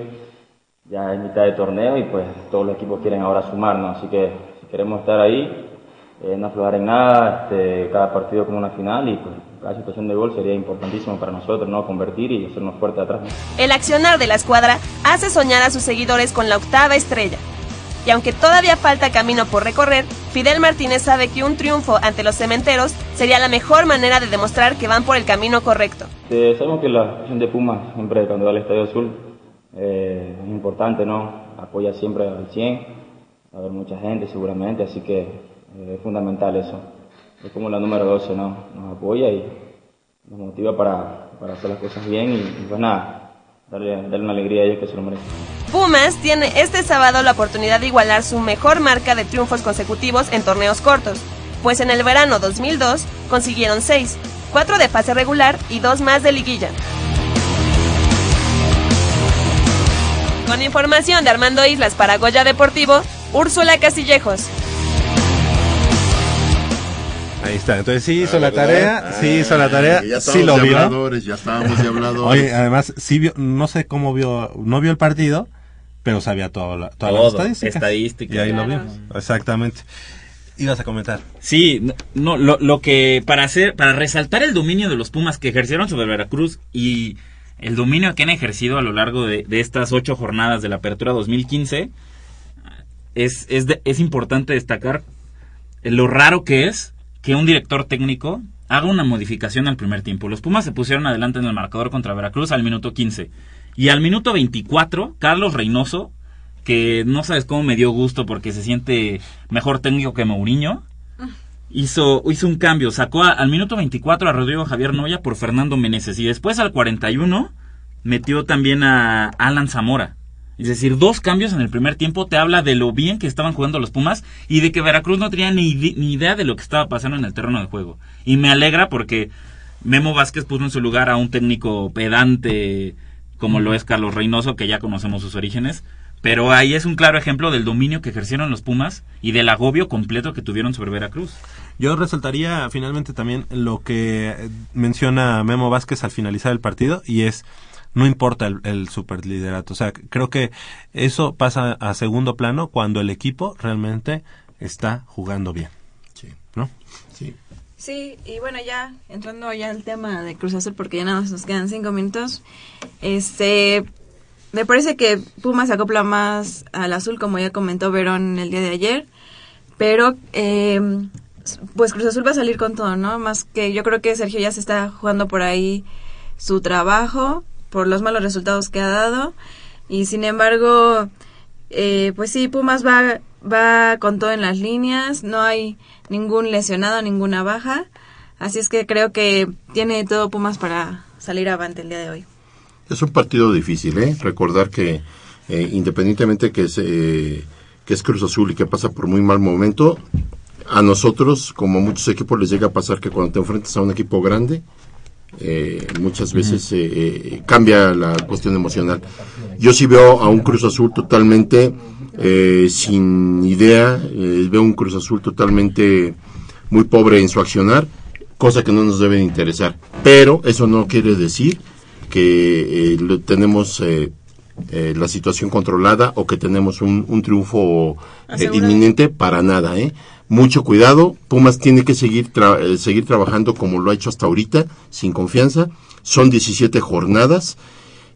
ya es mitad de torneo y pues todos los equipos quieren ahora sumarnos, así que si queremos estar ahí, eh, no aflojar en nada, este, cada partido como una final y pues cada situación de gol sería importantísimo para nosotros, ¿no? Convertir y hacernos fuerte atrás. El accionar de la escuadra hace soñar a sus seguidores con la octava estrella. Y aunque todavía falta camino por recorrer, Fidel Martínez sabe que un triunfo ante los cementeros sería la mejor manera de demostrar que van por el camino correcto. Sabemos que la afición de Pumas, siempre cuando va al Estadio Azul, eh, es importante, ¿no? Apoya siempre al 100, va a haber mucha gente seguramente, así que eh, es fundamental eso. Es como la número 12, ¿no? Nos apoya y nos motiva para, para hacer las cosas bien y, y pues nada, darle, una alegría a que se lo merecen. Pumas tiene este sábado la oportunidad de igualar su mejor marca de triunfos consecutivos en torneos cortos, pues en el verano 2002 consiguieron 6, 4 de fase regular y 2 más de liguilla. Con información de Armando Islas para Goya Deportivo, Úrsula Castillejos. Ahí está, entonces sí hizo la tarea, sí hizo la tarea, ya sí lo de vio. habladores, ya estábamos de habladores. Oye, además, sí vio, no sé cómo vio, no vio el partido, pero sabía toda la, todas las Todo, estadísticas. estadísticas. Y ahí lo vio, exactamente. Ibas a comentar. Sí, no, no, lo, lo que para hacer, para resaltar el dominio de los Pumas que ejercieron sobre Veracruz y el dominio que han ejercido a lo largo de, de estas ocho jornadas de la Apertura 2015, es, es, de- es importante destacar lo raro que es que un director técnico haga una modificación al primer tiempo. Los Pumas se pusieron adelante en el marcador contra Veracruz al minuto 15. Y al minuto 24, Carlos Reynoso, que no sabes cómo me dio gusto porque se siente mejor técnico que Mourinho, hizo, hizo un cambio. Sacó al minuto 24 a Rodrigo Javier Noya por Fernando Meneses. Y después al 41 metió también a Alan Zamora. Es decir, dos cambios en el primer tiempo te habla de lo bien que estaban jugando los Pumas y de que Veracruz no tenía ni, ni idea de lo que estaba pasando en el terreno de juego. Y me alegra porque Memo Vázquez puso en su lugar a un técnico pedante como lo es Carlos Reynoso, que ya conocemos sus orígenes. Pero ahí es un claro ejemplo del dominio que ejercieron los Pumas y del agobio completo que tuvieron sobre Veracruz. Yo resaltaría finalmente también lo que menciona Memo Vázquez al finalizar el partido y es no importa el, el superliderato. O sea, creo que eso pasa a segundo plano cuando el equipo realmente está jugando bien. Sí. ¿No? Sí. Sí, y bueno, ya entrando ya al tema de Cruz Azul, porque ya nada más nos quedan cinco minutos. Este, me parece que Pumas se acopla más al azul, como ya comentó Verón el día de ayer. Pero, eh, pues Cruz Azul va a salir con todo, ¿no? Más que yo creo que Sergio ya se está jugando por ahí su trabajo, por los malos resultados que ha dado. Y sin embargo, eh, pues sí, Pumas va, va con todo en las líneas, no hay ningún lesionado, ninguna baja, así es que creo que tiene todo Pumas para salir avante el día de hoy. Es un partido difícil, ¿eh? Recordar que eh, independientemente que es, eh, que es Cruz Azul y que pasa por muy mal momento, a nosotros, como a muchos equipos, les llega a pasar que cuando te enfrentas a un equipo grande, eh, muchas veces eh, eh, cambia la cuestión emocional. Yo sí veo a un Cruz Azul totalmente eh, sin idea, eh, veo un Cruz Azul totalmente muy pobre en su accionar, cosa que no nos debe de interesar. Pero eso no quiere decir que eh, lo- tenemos eh, la situación controlada o que tenemos un, un triunfo eh, inminente para nada, ¿eh? Mucho cuidado, Pumas tiene que seguir eh, seguir trabajando como lo ha hecho hasta ahorita, sin confianza. Son 17 jornadas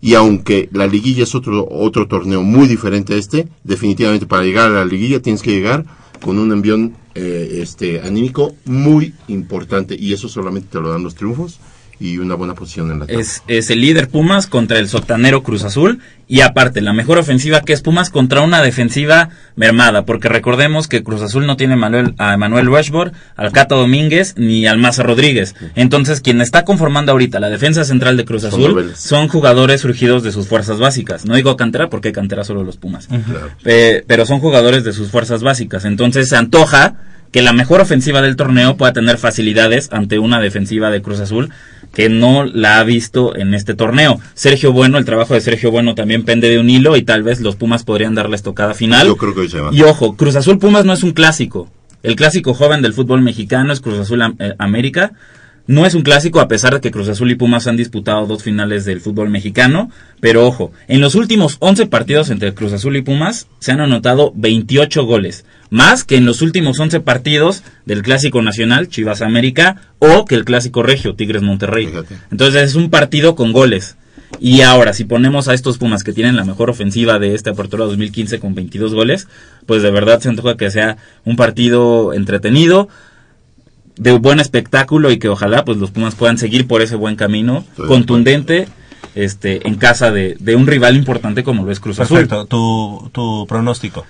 y aunque la liguilla es otro otro torneo muy diferente a este, definitivamente para llegar a la liguilla tienes que llegar con un envión eh, este anímico muy importante y eso solamente te lo dan los triunfos y una buena posición en la tabla. Es, es el líder Pumas contra el sotanero Cruz Azul y aparte la mejor ofensiva que es Pumas contra una defensiva mermada, porque recordemos que Cruz Azul no tiene Manuel, a Manuel Rushford, al Cata Domínguez ni al Maza Rodríguez. Entonces quien está conformando ahorita la defensa central de Cruz Azul son jugadores surgidos de sus fuerzas básicas. No digo cantera porque cantera solo los Pumas. Claro. Pero son jugadores de sus fuerzas básicas. Entonces se antoja que la mejor ofensiva del torneo pueda tener facilidades ante una defensiva de Cruz Azul que no la ha visto en este torneo. Sergio Bueno, el trabajo de Sergio Bueno también pende de un hilo y tal vez los Pumas podrían darle estocada final. Yo creo que hoy se va. Y ojo, Cruz Azul Pumas no es un clásico. El clásico joven del fútbol mexicano es Cruz Azul eh, América. No es un clásico a pesar de que Cruz Azul y Pumas han disputado dos finales del fútbol mexicano, pero ojo, en los últimos 11 partidos entre Cruz Azul y Pumas se han anotado 28 goles, más que en los últimos 11 partidos del clásico nacional Chivas América o que el clásico regio Tigres Monterrey. Entonces es un partido con goles. Y ahora, si ponemos a estos Pumas que tienen la mejor ofensiva de esta apertura 2015 con 22 goles, pues de verdad se antoja que sea un partido entretenido, de buen espectáculo y que ojalá pues los Pumas puedan seguir por ese buen camino Estoy contundente este en casa de, de un rival importante como lo es Cruz Azul. Perfecto, tu, tu pronóstico.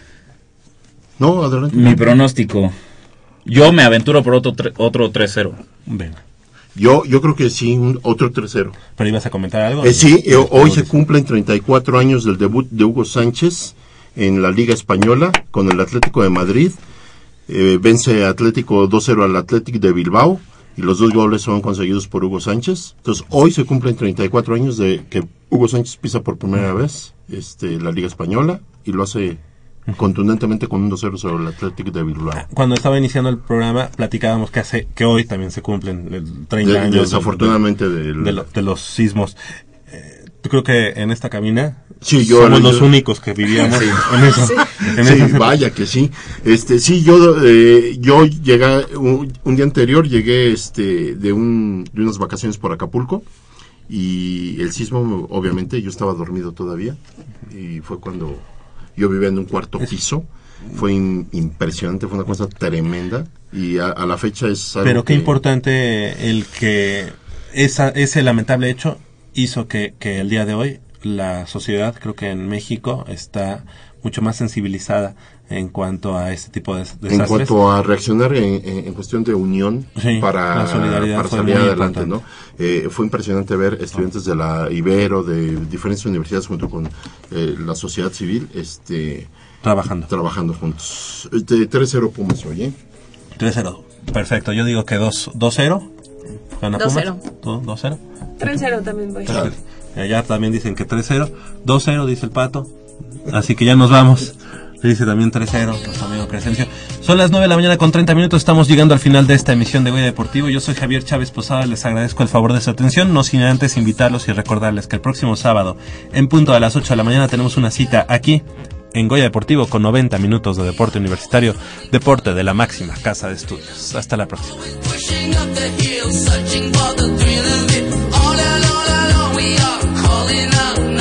No, adelante. Mi pronóstico. Yo me aventuro por otro otro 3-0. Bien. Yo, yo creo que sí, un- otro tercero. ¿Pero ibas a comentar algo? Eh, sí, eh, hoy se cumplen 34 años del debut de Hugo Sánchez en la Liga Española con el Atlético de Madrid. Eh, vence Atlético 2-0 al Atlético de Bilbao y los dos goles son conseguidos por Hugo Sánchez. Entonces, hoy se cumplen 34 años de que Hugo Sánchez pisa por primera vez este, la Liga Española y lo hace contundentemente con un 2-0 sobre el Atlético de Bilbao. Cuando estaba iniciando el programa, platicábamos que hace que hoy también se cumplen el 30 De- años. desafortunadamente de, del- de lo- de los sismos. Eh, Yo creo que en esta cabina Sí, yo- somos yo- los únicos que vivíamos [LAUGHS] Sí. en eso. en Sí, vaya que sí. Este, sí, yo, eh, yo llegué, un, un día anterior llegué, este, de un, de unas vacaciones por Acapulco y el sismo, obviamente, yo estaba dormido todavía y fue cuando yo vivía en un cuarto piso. Fue in- impresionante, fue una cosa tremenda y a, a la fecha es algo Pero qué que- importante el que esa, ese lamentable hecho hizo que, que el día de hoy la sociedad, creo que en México, está mucho más sensibilizada en cuanto a este tipo de desastres. En cuanto a reaccionar en, en- en cuestión de unión Sí, para, la solidaridad para salir adelante, importante. ¿no? Eh, fue impresionante ver estudiantes de la Ibero, de diferentes universidades junto con eh, la sociedad civil, este Trabajando. Trabajando juntos. Este, 3-0 Pumas hoy, ¿eh? 3-0. Perfecto, yo digo que 2 2-0. Gana Pumas. 2-0. ¿Tú? 2-0. 3-0 también voy. Perfecto. Allá también dicen que 3-0. 2-0 dice el pato. Así que ya nos vamos. Dice también 3-0 nuestro amigo Crescencio. Son las 9 de la mañana con 30 minutos. Estamos llegando al final de esta emisión de Goya Deportivo. Yo soy Javier Chávez Posada. Les agradezco el favor de su atención. No sin antes invitarlos y recordarles que el próximo sábado, en punto a las 8 de la mañana, tenemos una cita aquí en Goya Deportivo con 90 minutos de deporte universitario. Deporte de la máxima casa de estudios. Hasta la próxima.